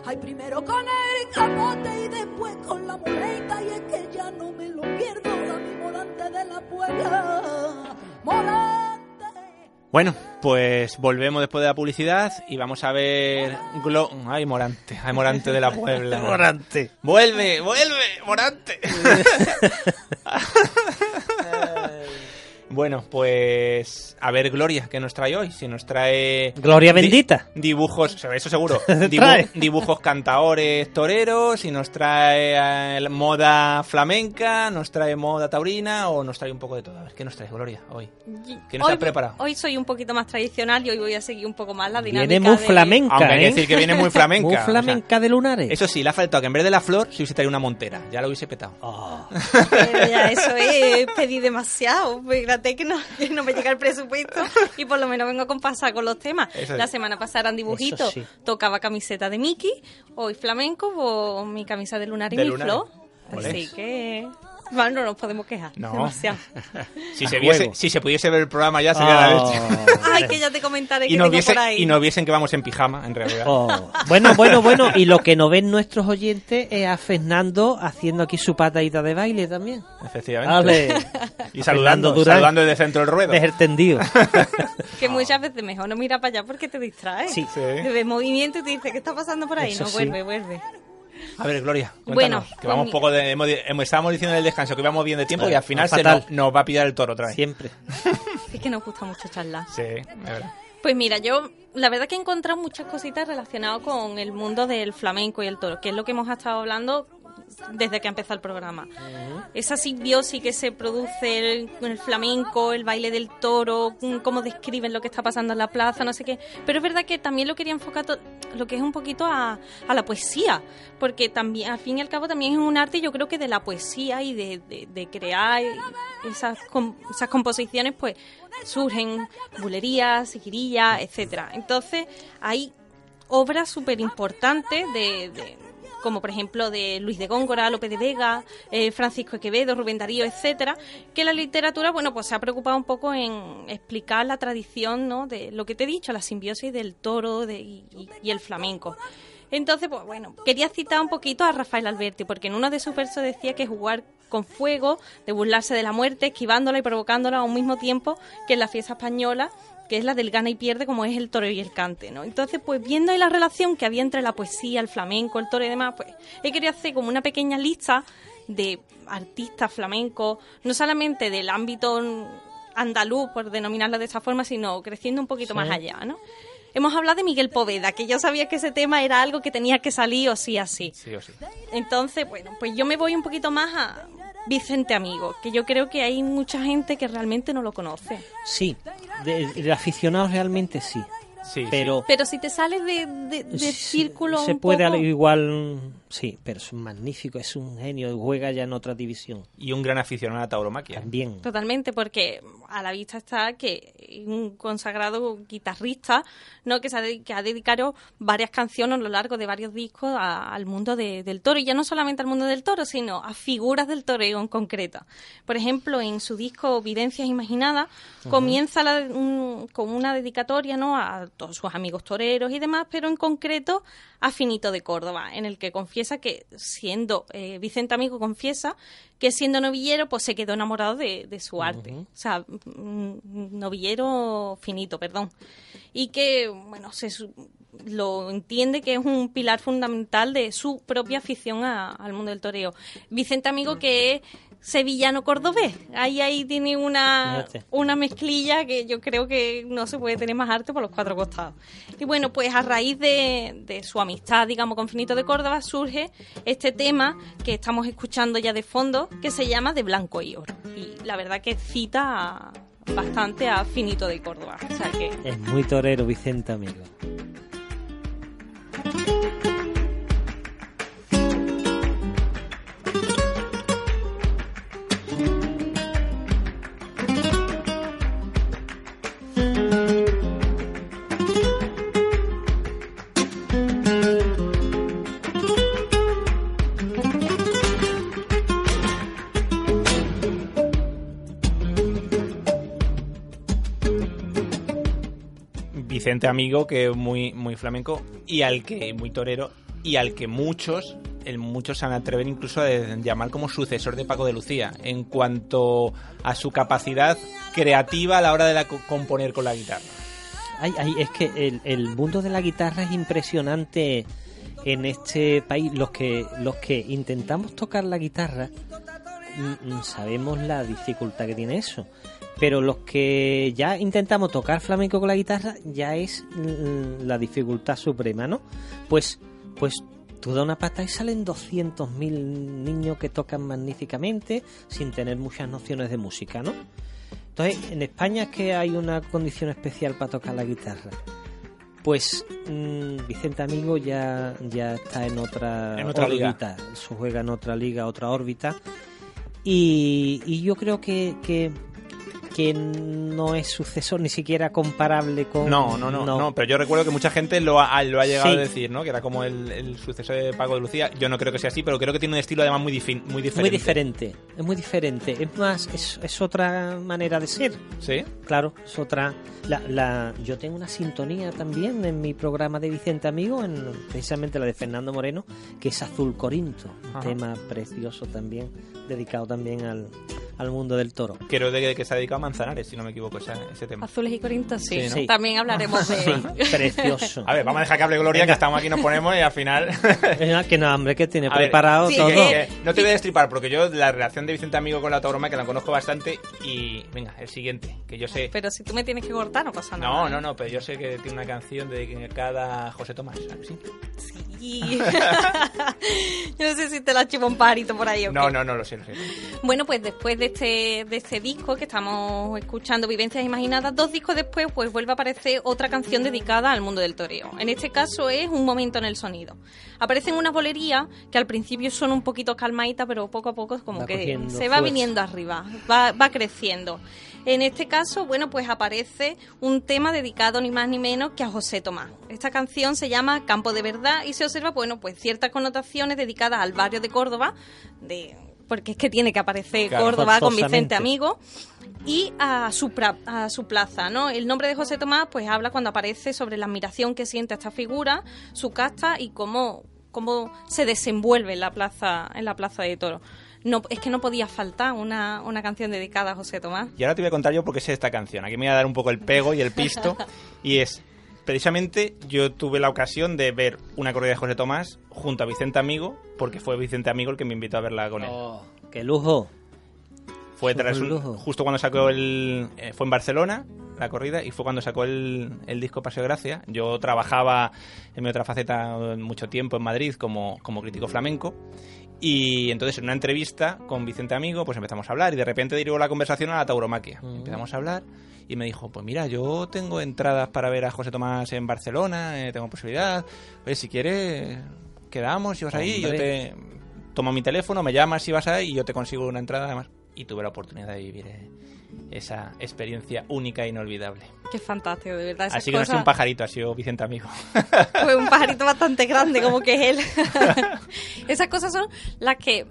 Ay, primero con el capote y después con la muleta y es que ya no me lo pierdo a mi morante de la puerta. Bueno, pues volvemos después de la publicidad y vamos a ver... Glo Ay, Morante, ay, Morante de la Puebla. Morante. Vuelve, vuelve, Morante. Bueno, pues a ver Gloria, ¿qué nos trae hoy? Si nos trae... Gloria di- bendita. dibujos, eso seguro. Dibu- dibujos cantaores toreros, si nos trae eh, moda flamenca, nos trae moda taurina o nos trae un poco de todo. A ver, ¿qué nos trae Gloria hoy? ¿Qué nos hoy, has preparado? hoy soy un poquito más tradicional y hoy voy a seguir un poco más la dinámica Viene muy de- flamenca, Aunque hay que ¿eh? decir que viene muy flamenca. Muy o sea, flamenca de lunares. Eso sí, le ha faltado que en vez de la flor se hubiese traído una montera. Ya lo hubiese petado. Pero ya eso es pedir demasiado. Fíjate que no, que no me llega el presupuesto y por lo menos vengo a compasar con los temas. Eso La semana pasada eran dibujitos, sí. tocaba camiseta de Mickey, hoy flamenco, pues mi camisa de lunar y De mi lunar. flor. Así que... Bueno, no nos podemos quejar. No. Demasiado. Si se, A viese, si se pudiese ver el programa ya sería la Oh. leche. Ay, que ya te comentaré que Y nos, tengo viese, por ahí. y nos viesen que vamos en pijama, en realidad. Oh. Bueno, bueno, bueno. Y lo que no ven nuestros oyentes es a Fernando haciendo aquí su patadita de baile también. Efectivamente. Dale. Y saludando, Durán. saludando desde centro del ruedo. Desde el tendido. Que muchas veces mejor no mira para allá porque te distrae. Sí. Sí. Te ves movimiento y te dice, ¿qué está pasando por ahí? Eso no, sí. vuelve, vuelve. A ver, Gloria, cuéntanos, Bueno, que vamos poco de, hemos, estábamos diciendo en el descanso que íbamos bien de tiempo y al final se nos, nos va a pillar el toro otra vez. Siempre. Es que nos gusta mucho charlar. Sí, es verdad. Pues mira, yo la verdad que he encontrado muchas cositas relacionadas con el mundo del flamenco y el toro, que es lo que hemos estado hablando desde que empezó el programa. Esa simbiosis que se produce con el flamenco, el baile del toro, cómo describen lo que está pasando en la plaza, no sé qué. Pero es verdad que también lo quería enfocar lo que es un poquito a, a la poesía, porque también, al fin y al cabo, también es un arte, yo creo que de la poesía y de, crear esas, com- esas composiciones, pues surgen bulerías, seguirillas, etcétera. Entonces, hay obras súper importantes de- como por ejemplo de Luis de Góngora, López de Vega, eh, Francisco Quevedo, Rubén Darío, etcétera, que la literatura, bueno, pues se ha preocupado un poco en explicar la tradición, ¿no? De lo que te he dicho, la simbiosis del toro de- y- y el flamenco. Entonces, pues bueno, quería citar un poquito a Rafael Alberti, porque en uno de sus versos decía que jugar con fuego, de burlarse de la muerte, esquivándola y provocándola a un mismo tiempo que en la fiesta española, que es la del gana y pierde, como es el toro y el cante, ¿no? Entonces, pues viendo ahí la relación que había entre la poesía, el flamenco, el toro y demás, pues he querido hacer como una pequeña lista de artistas flamencos, no solamente del ámbito andaluz, por denominarlo de esa forma, sino creciendo un poquito Sí. más allá, ¿no? Hemos hablado de Miguel Poveda, que yo sabía que ese tema era algo que tenía que salir o sí así. Sí o sí. Entonces, bueno, pues yo me voy un poquito más a Vicente Amigo, que yo creo que hay mucha gente que realmente no lo conoce. Sí. De, de aficionados realmente sí. Sí, Pero Pero si te sales de, de, de círculo se un puede poco- al- igual sí pero es un magnífico es un genio juega ya en otra división Y un gran aficionado a la tauromaquia. también Totalmente, porque a la vista está que un consagrado guitarrista, ¿no? que, se ha, de- que ha dedicado varias canciones a lo largo de varios discos a- al mundo de- del toro, y ya no solamente al mundo del toro, sino a figuras del toreo en concreto. Por ejemplo, en su disco Vivencias Imaginadas, comienza la- un- con una dedicatoria ¿no? a todos sus amigos toreros y demás, pero en concreto a Finito de Córdoba, en el que confiesa que siendo, eh, Vicente Amigo confiesa que siendo novillero pues se quedó enamorado de, de su arte. O sea, mm, novillero finito, perdón. y que, bueno, se lo entiende que es un pilar fundamental de su propia afición a- al mundo del toreo. Vicente Amigo, que es sevillano cordobés. Ahí ahí tiene una, una mezclilla que yo creo que no se puede tener más arte por los cuatro costados. Y bueno, pues a raíz de, de su amistad, digamos, con Finito de Córdoba, surge este tema que estamos escuchando ya de fondo, que se llama De Blanco y Oro. Y la verdad que cita a- bastante a Finito de Córdoba. O sea que Es muy torero, Vicente, amigo. Amigo, que muy, muy flamenco, y al que, muy torero, y al que muchos, muchos se atreven incluso a llamar como sucesor de Paco de Lucía, en cuanto a su capacidad creativa a la hora de la co- componer con la guitarra. Ay, ay, es que el, el mundo de la guitarra es impresionante en este país. Los que, los que intentamos tocar la guitarra sabemos la dificultad que tiene eso. Pero los que ya intentamos tocar flamenco con la guitarra ya es mm, la dificultad suprema, ¿no? Pues, pues tú das una pata y salen 200.000 niños que tocan magníficamente sin tener muchas nociones de música, ¿no? Entonces, en España es que hay una condición especial para tocar la guitarra. Pues mm, Vicente Amigo ya, ya está en otra, En otra liga. órbita, se juega en otra liga, otra órbita. Y, y yo creo que, que, que no es sucesor ni siquiera comparable con... No, no, no, no, pero yo recuerdo que mucha gente lo ha, lo ha llegado Sí. a decir, ¿no? Que era como el, el sucesor de Paco de Lucía. Yo no creo que sea así, pero creo que tiene un estilo además muy, muy diferente. Muy diferente, es muy diferente. Es más, es, es otra manera de ser. ¿Sí? Claro, es otra. La, la, yo tengo una sintonía también en mi programa de Vicente Amigo, en precisamente la de Fernando Moreno, que es Azul Corinto, un tema precioso también, dedicado también al, al mundo del toro. Creo de que se ha dedicado Manzanares, si no me equivoco, esa- ese tema. Azules y Corintios, sí. Sí, ¿no? También hablaremos de Precioso. A ver, vamos a dejar que hable Gloria, que estamos aquí, nos ponemos y al final... Venga, que no, hombre, que tiene A ver, preparado sí, todo. que- que no te voy a destripar, porque yo la relación de Vicente Amigo con la tauroma, que la conozco bastante, y venga, el siguiente, que yo sé... Pero si tú me tienes que cortar, no pasa nada. No, no, no, pero yo sé que tiene una canción dedicada a José Tomás, ¿a que sí? Y- Yo no sé si te la chivo un pajarito por ahí o No, qué. no, no, lo sé, lo sé. Bueno, pues después de este, de este disco que estamos escuchando, Vivencias Imaginadas, dos discos después, pues vuelve a aparecer otra canción dedicada al mundo del toreo. En este caso es Un momento en el sonido. Aparecen unas bolerías que al principio son un poquito calmaditas, pero poco a poco es como Va que se va fuerza. viniendo arriba, va, va creciendo. En este caso, bueno, pues aparece un tema dedicado ni más ni menos que a José Tomás. Esta canción se llama Campo de Verdad y se observa, bueno, pues ciertas connotaciones dedicadas al barrio de Córdoba, de porque es que tiene que aparecer Claro, Córdoba con. Vicente Amigo y a su, pra- a su plaza, ¿no? El nombre de José Tomás pues habla cuando aparece sobre la admiración que siente a esta figura, su casta y cómo, cómo se desenvuelve en la plaza en la plaza de Toro. No, es que no podía faltar una, una canción dedicada a José Tomás. Y ahora te voy a contar yo por qué sé esta canción. Aquí me voy a dar un poco el pego y el pisto. y es, precisamente, yo tuve la ocasión de ver una corrida de José Tomás junto a Vicente Amigo, porque fue Vicente Amigo el que me invitó a verla con él. ¡Qué lujo! Fue tras un justo cuando sacó el... eh, fue en Barcelona la corrida y fue cuando sacó el, el disco Paseo de Gracia. Yo trabajaba en mi otra faceta mucho tiempo en Madrid como, como crítico flamenco y entonces en una entrevista con Vicente Amigo pues empezamos a hablar y de repente derivó la conversación a la tauromaquia. Empezamos a hablar y me dijo, pues mira, yo tengo entradas para ver a José Tomás en Barcelona, eh, tengo posibilidad. Oye, si quieres, quedamos y vas ahí, yo te tomo mi teléfono, me llamas y vas ahí y yo te consigo una entrada además. Y tuve la oportunidad de vivir eh, esa experiencia única e inolvidable. Qué fantástico, de verdad. esas Así que no sido un pajarito, ha sido Vicente Amigo. Fue un pajarito bastante grande, como que es él. Esas cosas son las que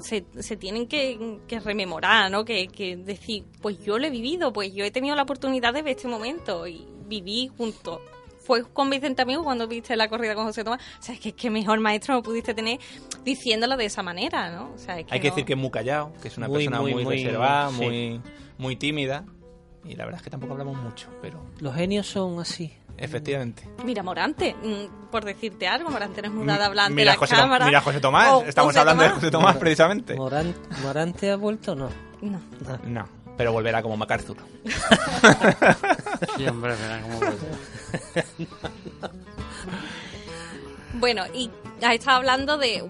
se, se tienen que, que rememorar, ¿no? Que, que decir, pues yo lo he vivido, pues yo he tenido la oportunidad de ver este momento y viví junto. Fue con Vicente Amigo cuando viste la corrida con José Tomás. O sea, es que, que mejor maestro no pudiste tener diciéndolo de esa manera, ¿no? O sea, es Hay que no- decir que es muy callado, que es una Muy, persona muy, muy, muy, reservada, sí. muy, muy tímida. Y la verdad es que tampoco hablamos mucho, pero Los genios son así. efectivamente. Mira, Morante, mm, por decirte algo, Morante no es mudada hablante Mira, de la José, cámara. mira José Tomás, O estamos José hablando de Tomás. José Tomás precisamente. Moran- ¿Morante ha vuelto o no? No. No, pero volverá como MacArthur. Sí, hombre, verá cómo. Bueno, y has estado hablando de...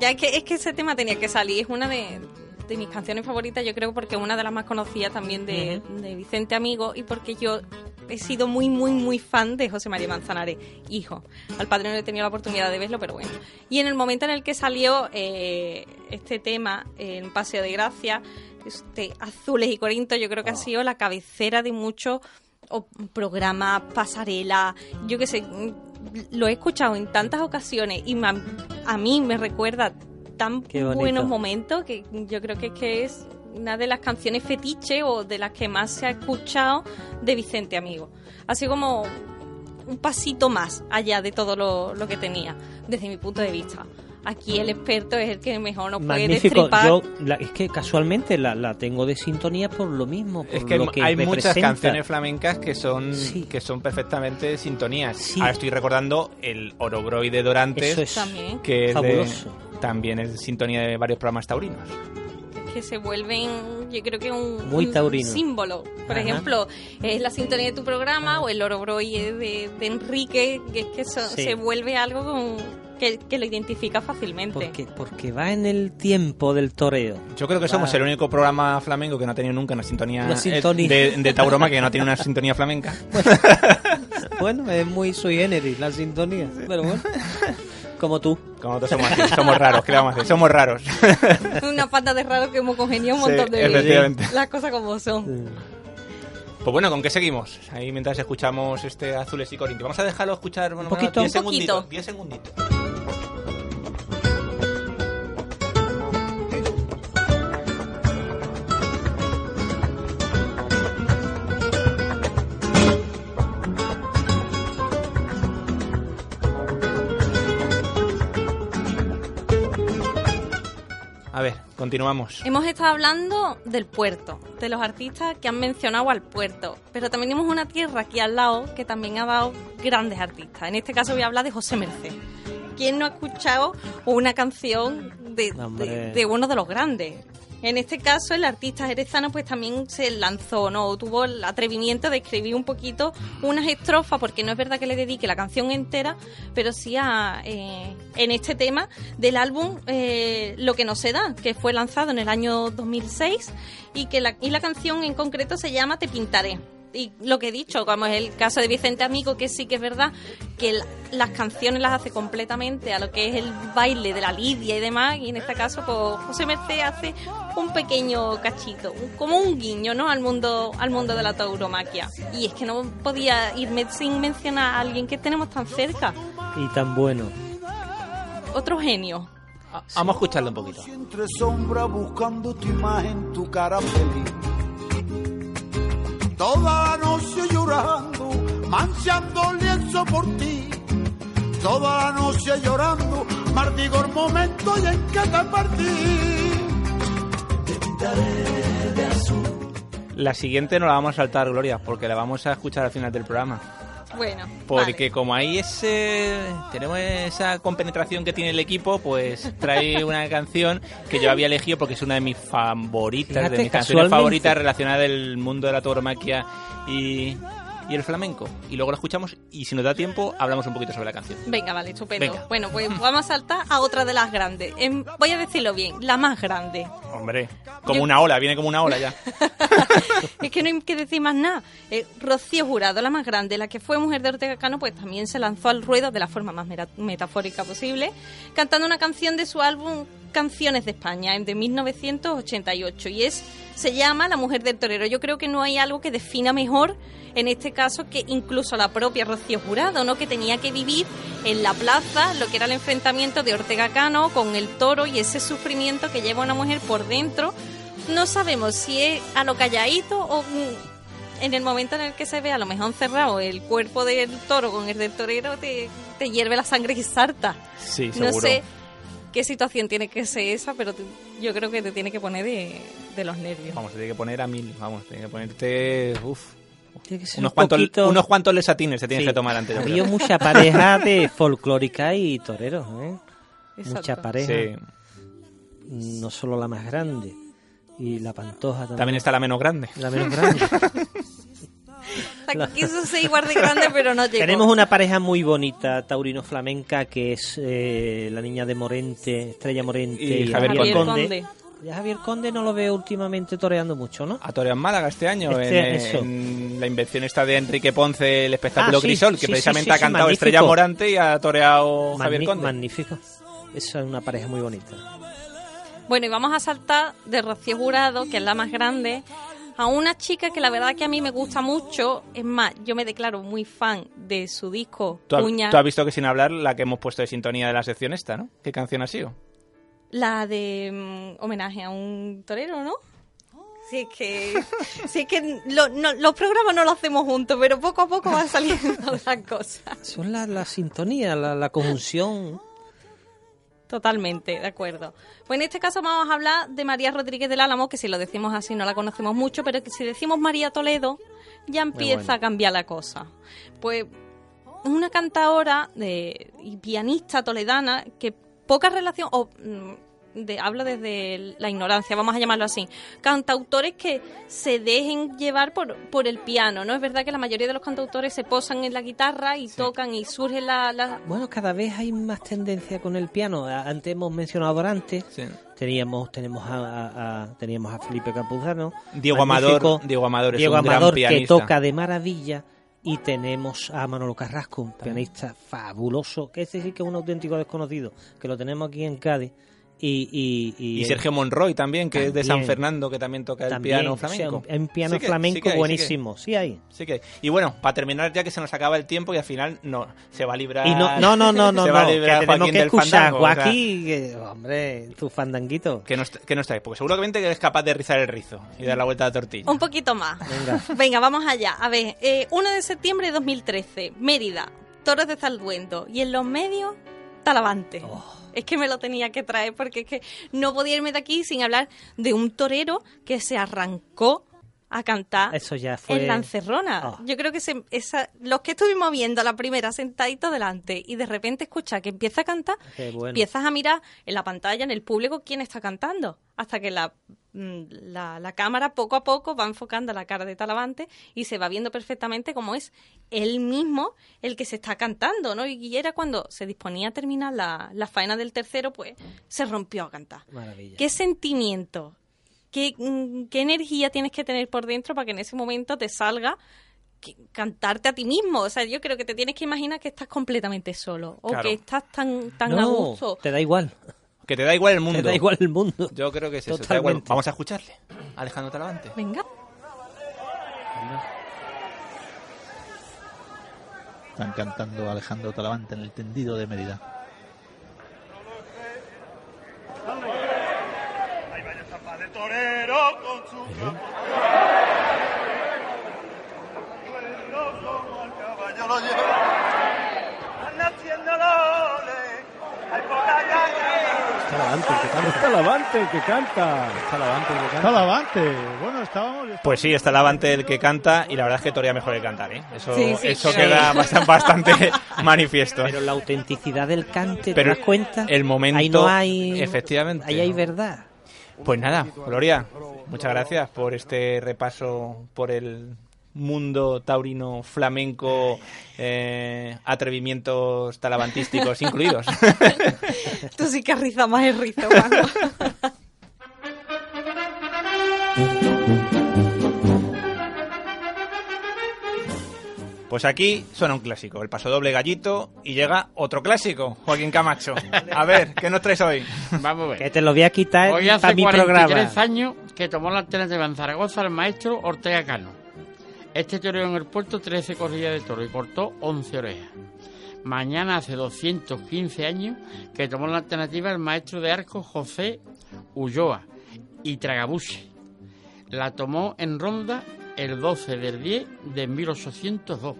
Ya es que, es que ese tema tenía que salir, es una de, de mis canciones favoritas, yo creo, porque es una de las más conocidas también de, de Vicente Amigo y porque yo he sido muy, muy, muy fan de José María Manzanares, hijo. Al padre no he tenido la oportunidad de verlo, pero bueno. Y en el momento en el que salió eh, este tema, en Paseo de Gracia, este Azules y Corinto, yo creo que ha sido la cabecera de muchos o programas, pasarela, yo qué sé, lo he escuchado en tantas ocasiones y ma- a mí me recuerda tan buenos momentos que yo creo que, que es una de las canciones fetiche o de las que más se ha escuchado de Vicente Amigo. Así como un pasito más allá de todo lo, lo que tenía, desde mi punto de vista. Aquí el experto es el que mejor nos puede Magnífico. Yo, la- es que casualmente la, la tengo de sintonía por lo mismo. Por Es que, lo que hay me muchas presenta. canciones flamencas que son que son perfectamente sintonías. Ahora estoy recordando el Orobroy de Dorantes, Eso es También. que es de- fabuloso. también es sintonía de varios programas taurinos. que se vuelven, yo creo que un, Muy un taurino. símbolo. Por Ajá. ejemplo, es la sintonía de tu programa o el Oro Broy de, de Enrique, que es que Sí. se vuelve algo con- que, que lo identifica fácilmente. Porque, porque va en el tiempo del toreo. Yo creo que somos el único programa flamenco que no ha tenido nunca una sintonía, Una eh, sintonía. de, de tauroma que no tiene una sintonía flamenca. Bueno, es muy sui generis la sintonía. Pero bueno, como tú. Como todos somos así, somos raros, ¿qué le vamos a hacer? Somos raros. Una panda de raro que hemos congeniado un Sí, montón de veces. efectivamente. Las cosas como son. Pues bueno, ¿con qué seguimos? Ahí mientras escuchamos este Azules y Corinto. Vamos a dejarlo escuchar bueno, Un poquito. 10 Un poquito. segunditos. 10 segunditos. Continuamos. Hemos estado hablando del puerto, de los artistas que han mencionado al puerto, pero también tenemos una tierra aquí al lado que también ha dado grandes artistas. En este caso voy a hablar de José Merced. ¿Quién no ha escuchado una canción de, de uno de los grandes? En este caso, el artista jerezano pues también se lanzó, ¿no? Tuvo el atrevimiento de escribir un poquito unas estrofas, porque no es verdad que le dedique la canción entera, pero sí a, eh, en este tema del álbum eh, Lo que no se da, que fue lanzado en el año 2006 y que la, y la canción en concreto se llama Te pintaré. Y lo que he dicho, como es el caso de Vicente Amigo, que sí que es verdad que la- las canciones las hace completamente a lo que es el baile de la lidia y demás, y en este caso, pues José Merced hace un pequeño cachito, un- como un guiño, ¿no? Al mundo, al mundo de la tauromaquia. Y es que no podía irme sin mencionar a alguien que tenemos tan cerca, Y tan bueno. otro genio. Vamos a escucharlo un poquito. entre sombra buscando tu imagen, tu cara feliz. Toda la noche llorando, manchando el lienzo por ti. Toda la noche llorando, mardigo el momento y en que te partí. Te pintaré de azul. La siguiente no la vamos a saltar, Gloria, porque la vamos a escuchar al final del programa. Bueno, Porque como ahí ese, tenemos esa compenetración que tiene el equipo, pues trae una canción que yo había elegido porque es una de mis favoritas, Fíjate, de mis canciones favoritas relacionadas del mundo de la tauromaquia y, y el flamenco. Y luego la escuchamos y si nos da tiempo hablamos un poquito sobre la canción. Venga, vale, estupendo. Venga. Bueno, pues vamos a saltar a otra de las grandes. Em, voy a decirlo bien, la más grande. Hombre, como Yo- una ola, viene como una ola ya. Es que no hay que decir más nada. Eh, Rocío Jurado, la más grande, la que fue mujer de Ortega Cano, pues también se lanzó al ruedo de la forma más metafórica posible, cantando una canción de su álbum Canciones de España, en- de 1988. Y es se llama La mujer del torero. Yo creo que no hay algo que defina mejor en este caso que incluso la propia Rocío Jurado, ¿no? Que tenía que vivir en la plaza lo que era el enfrentamiento de Ortega Cano con el toro y ese sufrimiento que lleva una mujer por dentro no sabemos si es a lo calladito o mm, en el momento en el que se ve a lo mejor cerrado el cuerpo del toro con el del torero te, te hierve la sangre y salta. Sí, No seguro. sé qué situación tiene que ser esa, pero te- yo creo que te tiene que poner de, de los nervios. Vamos, te tiene que poner a mil, vamos, tiene que ponerte... Uf, Tiene que ser unos un cuantos, poquito- unos cuantos lesatines se tienes Sí. que tomar antes. yo Había mucha pareja de folclórica y toreros, ¿eh? Exacto. Mucha pareja. Sí. No solo la más grande. Y la pantoja también. También está la menos grande. La menos grande. Quiso ser igual de grande, pero no llegó. Tenemos una pareja muy bonita, taurino flamenca, que es eh, la niña de Morente, Estrella Morente Y y, Javier Javier Conde. Conde. Ya Javier Conde no lo veo últimamente toreando mucho, ¿no? A torear en Málaga este año, Este- en, eso. en la invención esta de Enrique Ponce, el espectáculo Ah, sí, Crisol, que sí, precisamente sí, ha cantado magnífico. Estrella Morante y ha toreado Javier Magni- Conde. Magnífico. Esa es una pareja muy bonita. Bueno, y vamos a saltar de Rocío Jurado, que es la más grande, a una chica que la verdad que a mí me gusta mucho. Es más, yo me declaro muy fan de su disco ¿Tú, has- Cuña, tú has visto que sin hablar la que hemos puesto de sintonía de la sección esta, ¿no? ¿Qué canción ha sido? la de mm, homenaje a un torero, ¿no? Sí, es que, sí, es que lo- no- los programas no los hacemos juntos, pero poco a poco van saliendo las cosas. Son la, la sintonía, la, la conjunción. Totalmente, de acuerdo. Pues en este caso vamos a hablar de María Rodríguez del Álamo, que si lo decimos así no la conocemos mucho, pero que si decimos María Toledo ya empieza bueno. a cambiar la cosa. Pues una cantadora de, y pianista toledana que poca relación, o mm, de, hablo desde la ignorancia, vamos a llamarlo así, cantautores que se dejen llevar por, por el piano, ¿no? Es verdad que la mayoría de los cantautores se posan en la guitarra y tocan y surge la, la- Bueno, cada vez hay más tendencia con el piano. Antes hemos mencionado Dorante. Teníamos, tenemos a, a- a- teníamos a Felipe Campuzano. Diego Amador- Diego Amador es Diego un gran Amador, que pianista. toca de maravilla. Y tenemos a Manolo Carrasco, un pianista fabuloso, que ese sí que es un auténtico desconocido, que lo tenemos aquí en Cádiz. Y, y, y, Y Sergio Monroy también, que es de San También. Fernando, que también toca el También, piano o sea, flamenco. un- un piano Sí que- flamenco sí que hay, sí que hay. buenísimo, sí hay. Sí que hay. Y bueno, para terminar ya que se nos acaba el tiempo y al final no se va a librar. Y no, no, no, no, no, no, que tenemos Joaquín que escuchar, fandango, o sea, Joaquín, hombre, tu fandanguito. que no, que no estáis, porque seguramente eres capaz de rizar el rizo y dar la vuelta a la tortilla. Un poquito más. Venga. Venga, vamos allá. A ver, eh, 1 de septiembre de 2013, Mérida, Toros de Zalduendo. Y en los medios, Talavante. Oh. Es que me lo tenía que traer porque es que no podía irme de aquí sin hablar de un torero que se arrancó a cantar Eso ya fue... en la encerrona. Ah. Yo creo que se- esa, los que estuvimos viendo la primera sentadito delante y de repente escucha que empieza a cantar, bueno. empiezas a mirar en la pantalla, en el público, quién está cantando. Hasta que la, mm, la, la cámara poco a poco va enfocando la cara de Talavante y se va viendo perfectamente cómo es él mismo el que se está cantando, ¿no? Y era cuando se disponía a terminar la, la faena del tercero, pues se rompió a cantar. Maravilla. ¿Qué sentimiento, qué, mm, qué energía tienes que tener por dentro para que en ese momento te salga que- cantarte a ti mismo? O sea, yo creo que te tienes que imaginar que estás completamente solo o Claro. que estás tan, tan no, a gusto. te da igual. Que te da igual el mundo. Te da igual el mundo. Yo creo que es eso. te da igual. Vamos a escucharle. Alejandro Talavante. Venga. Están cantando Alejandro Talavante en el tendido de Mérida. Con su caballo como el caballo lo lleva. Anda haciendo loles, hay poca calle. Está Lavante el que canta. Está Lavante el que canta. Está Lavante. Bueno, estábamos... Pues sí, está Lavante el que canta y la verdad es que torea mejor que cantar, ¿eh? Eso, Sí, sí, eso sí. queda bastante, bastante manifiesto. Pero la autenticidad del cante, ¿te Pero das cuenta? el momento, Ahí no hay... efectivamente. Ahí hay verdad. Pues nada, Gloria, muchas gracias por este repaso por el mundo taurino flamenco, eh, atrevimientos talavantísticos incluidos. Tú sí que rizas más el rizo. Pues aquí suena un clásico, el paso doble gallito, y llega otro clásico, Joaquín Camacho. A ver, ¿qué nos traes hoy? Vamos a ver. Que te lo voy a quitar Hoy hace para mi 43 programa. años que tomó la alternativa en Zaragoza el maestro Ortega Cano. Este toreó en el puerto 13 corridas de toro y cortó 11 orejas. Mañana hace 215 años que tomó la alternativa el maestro de arco José Ulloa y Tragabuche. La tomó en ronda el 12 del 10 de 1802.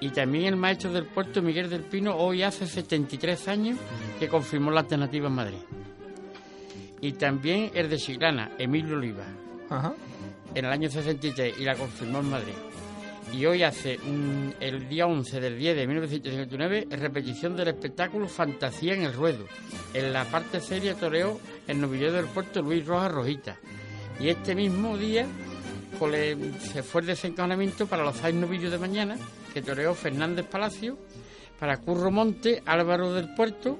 Y también el maestro del puerto Miguel del Pino hoy hace 73 años que confirmó la alternativa en Madrid. Y también el de Chiclana, Emilio Oliva, Ajá. en el año 63 y la confirmó en Madrid. Y hoy hace el día 11 del 10 de 1959 repetición del espectáculo Fantasía en el Ruedo. En la parte seria toreó el novillero del puerto Luis Rojas Rojita. Y este mismo día pues, se fue el desencadenamiento para los seis novillos de mañana que toreó Fernández Palacio, para Curro Monte, Álvaro del Puerto,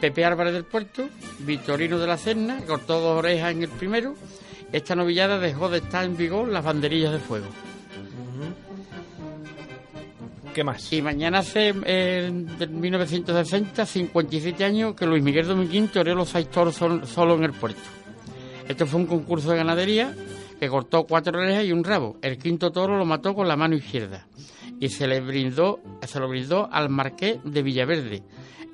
Pepe Álvarez del Puerto, Victorino de la Serna, cortó dos orejas en el primero. Esta novillada dejó de estar en vigor las banderillas de fuego. ¿Qué más? Y mañana hace, eh, del 1960, 57 años, que Luis Miguel Dominguín toreó los seis toros sol- solo en el puerto. Esto fue un concurso de ganadería que cortó cuatro orejas y un rabo. El quinto toro lo mató con la mano izquierda y se le brindó, se lo brindó al marqués de Villaverde.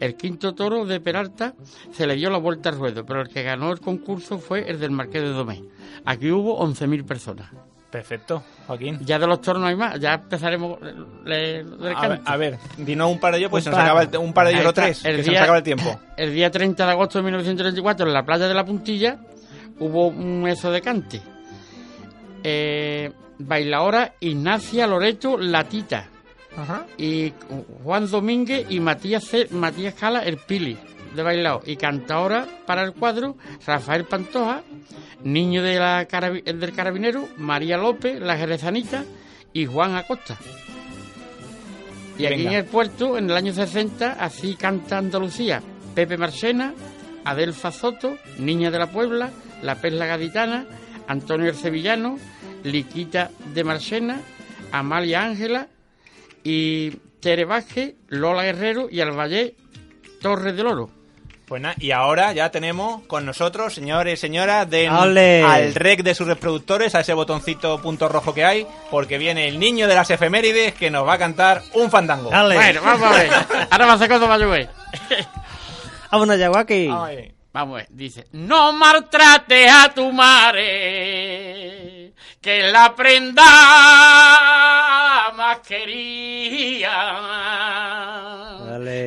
El quinto toro de Peralta se le dio la vuelta al ruedo, pero el que ganó el concurso fue el del marqués de Domé. Aquí hubo 11.000 personas. Perfecto, Joaquín. Ya de los toros no hay más, ya empezaremos le- le- A ver, a ver, dinos un par de ellos, pues Un se nos acaba el, un par de ellos tres, El que se día- nos acaba el tiempo. El día 30 de agosto de 1934, en la playa de la Puntilla, hubo un eso de cante. Eh, bailadora Ignacia Loreto Latita. Ajá. Y Juan Domínguez y Matías, Matías Cala el Pili de bailado. Y cantadora para el cuadro Rafael Pantoja, niño de la del carabinero, María López, la jerezanita y Juan Acosta. Y aquí en el puerto, en el año 60, así canta Andalucía. Pepe Marchena, Adelfa Soto, Niña de la Puebla, La Perla Gaditana, Antonio el Sevillano, Liquita de Marchena, Amalia Ángela y Tere Vázquez, Lola Guerrero y Alballé Torres del Oro. Pues nada, y ahora ya tenemos con nosotros, señores y señoras, den ¡Ole! al rec de sus reproductores, a ese botoncito punto rojo que hay, porque viene el niño de las efemérides que nos va a cantar un fandango. Bueno, vamos a ver. Ahora va a hacer cosas para. Vámonos, Yaguaki. Vamos a ver, dice, no maltrates a tu madre, que la prenda más quería.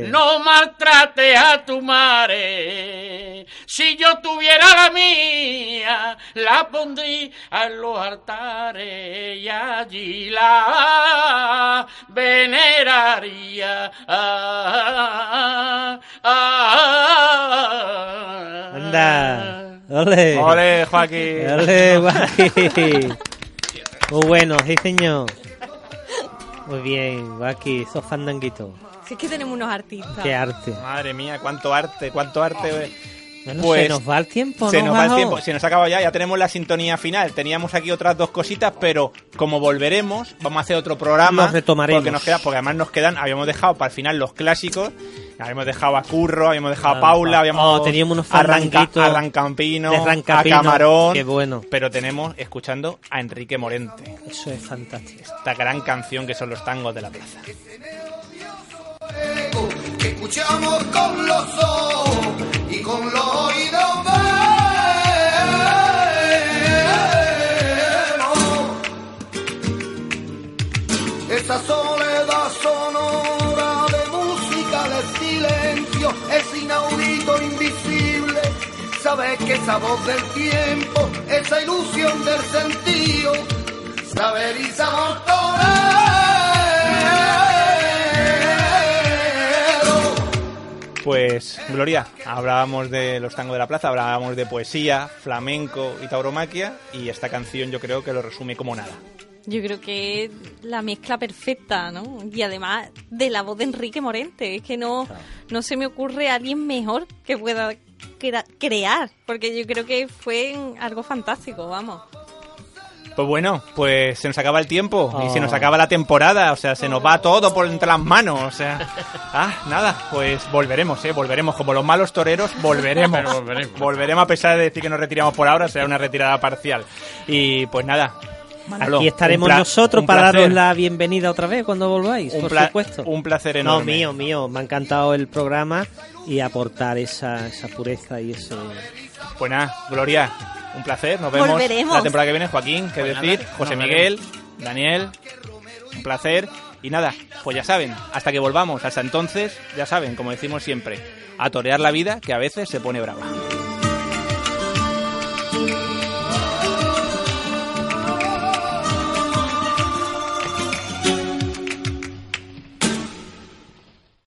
No maltrates a tu madre, si yo tuviera la mía, la pondría en los altares y allí la veneraría. Ah, ah, Anda. Ole. Ole, Joaquín. Ole, Joaquín. Muy bueno, sí, señor. Muy bien, Joaquín, esos fandanguitos. Si es que tenemos unos artistas. Qué arte. Madre mía, cuánto arte, cuánto arte. Bueno, Pues, se nos va el tiempo, Se ¿no, nos va el tiempo, se nos ha acabado ya, ya tenemos la sintonía final. Teníamos aquí otras dos cositas, pero como volveremos, vamos a hacer otro programa. Nos retomaremos. Porque, nos queda, porque además nos quedan, habíamos dejado para el final los clásicos. Habíamos dejado a Curro, habíamos dejado a Paula, habíamos oh, teníamos unos a Ranca- fandanguitos a Rancampino, de Rancapino, a Camarón. qué bueno. Pero tenemos escuchando a Enrique Morente. Eso es fantástico. Esta gran canción que son los tangos de la plaza. Escuchamos con los ojos y con los oídos vemos. Esa soledad sonora de música de silencio es inaudito, invisible. Sabes que esa voz del tiempo, esa ilusión del sentido, saber y sabor Pues, Gloria, hablábamos de los tangos de la plaza, hablábamos de poesía, flamenco y tauromaquia, y esta canción yo creo que lo resume como nada. Yo creo que es la mezcla perfecta, ¿no? Y además de la voz de Enrique Morente. Es que no, no se me ocurre alguien mejor que pueda crea- crear. Porque yo creo que fue algo fantástico, vamos. Pues bueno, pues se nos acaba el tiempo y se nos acaba la temporada, o sea, se nos va todo por entre las manos, o sea, ah, nada, pues volveremos, eh, volveremos como los malos toreros, volveremos, Pero volveremos. volveremos a pesar de decir que nos retiramos por ahora, será una retirada parcial y pues nada, Manolo, Aquí estaremos nosotros para daros la bienvenida otra vez cuando volváis, Un por supuesto. un placer No, enorme. mío, mío. Me ha encantado el programa y aportar esa, esa pureza y ese... Pues nada, Gloria, un placer. Nos vemos Volveremos. la temporada que viene. Joaquín, qué Pues decir, nada, José Miguel, Daniel, un placer. Y nada, pues ya saben, hasta que volvamos, hasta entonces, ya saben, como decimos siempre, a torear la vida que a veces se pone brava.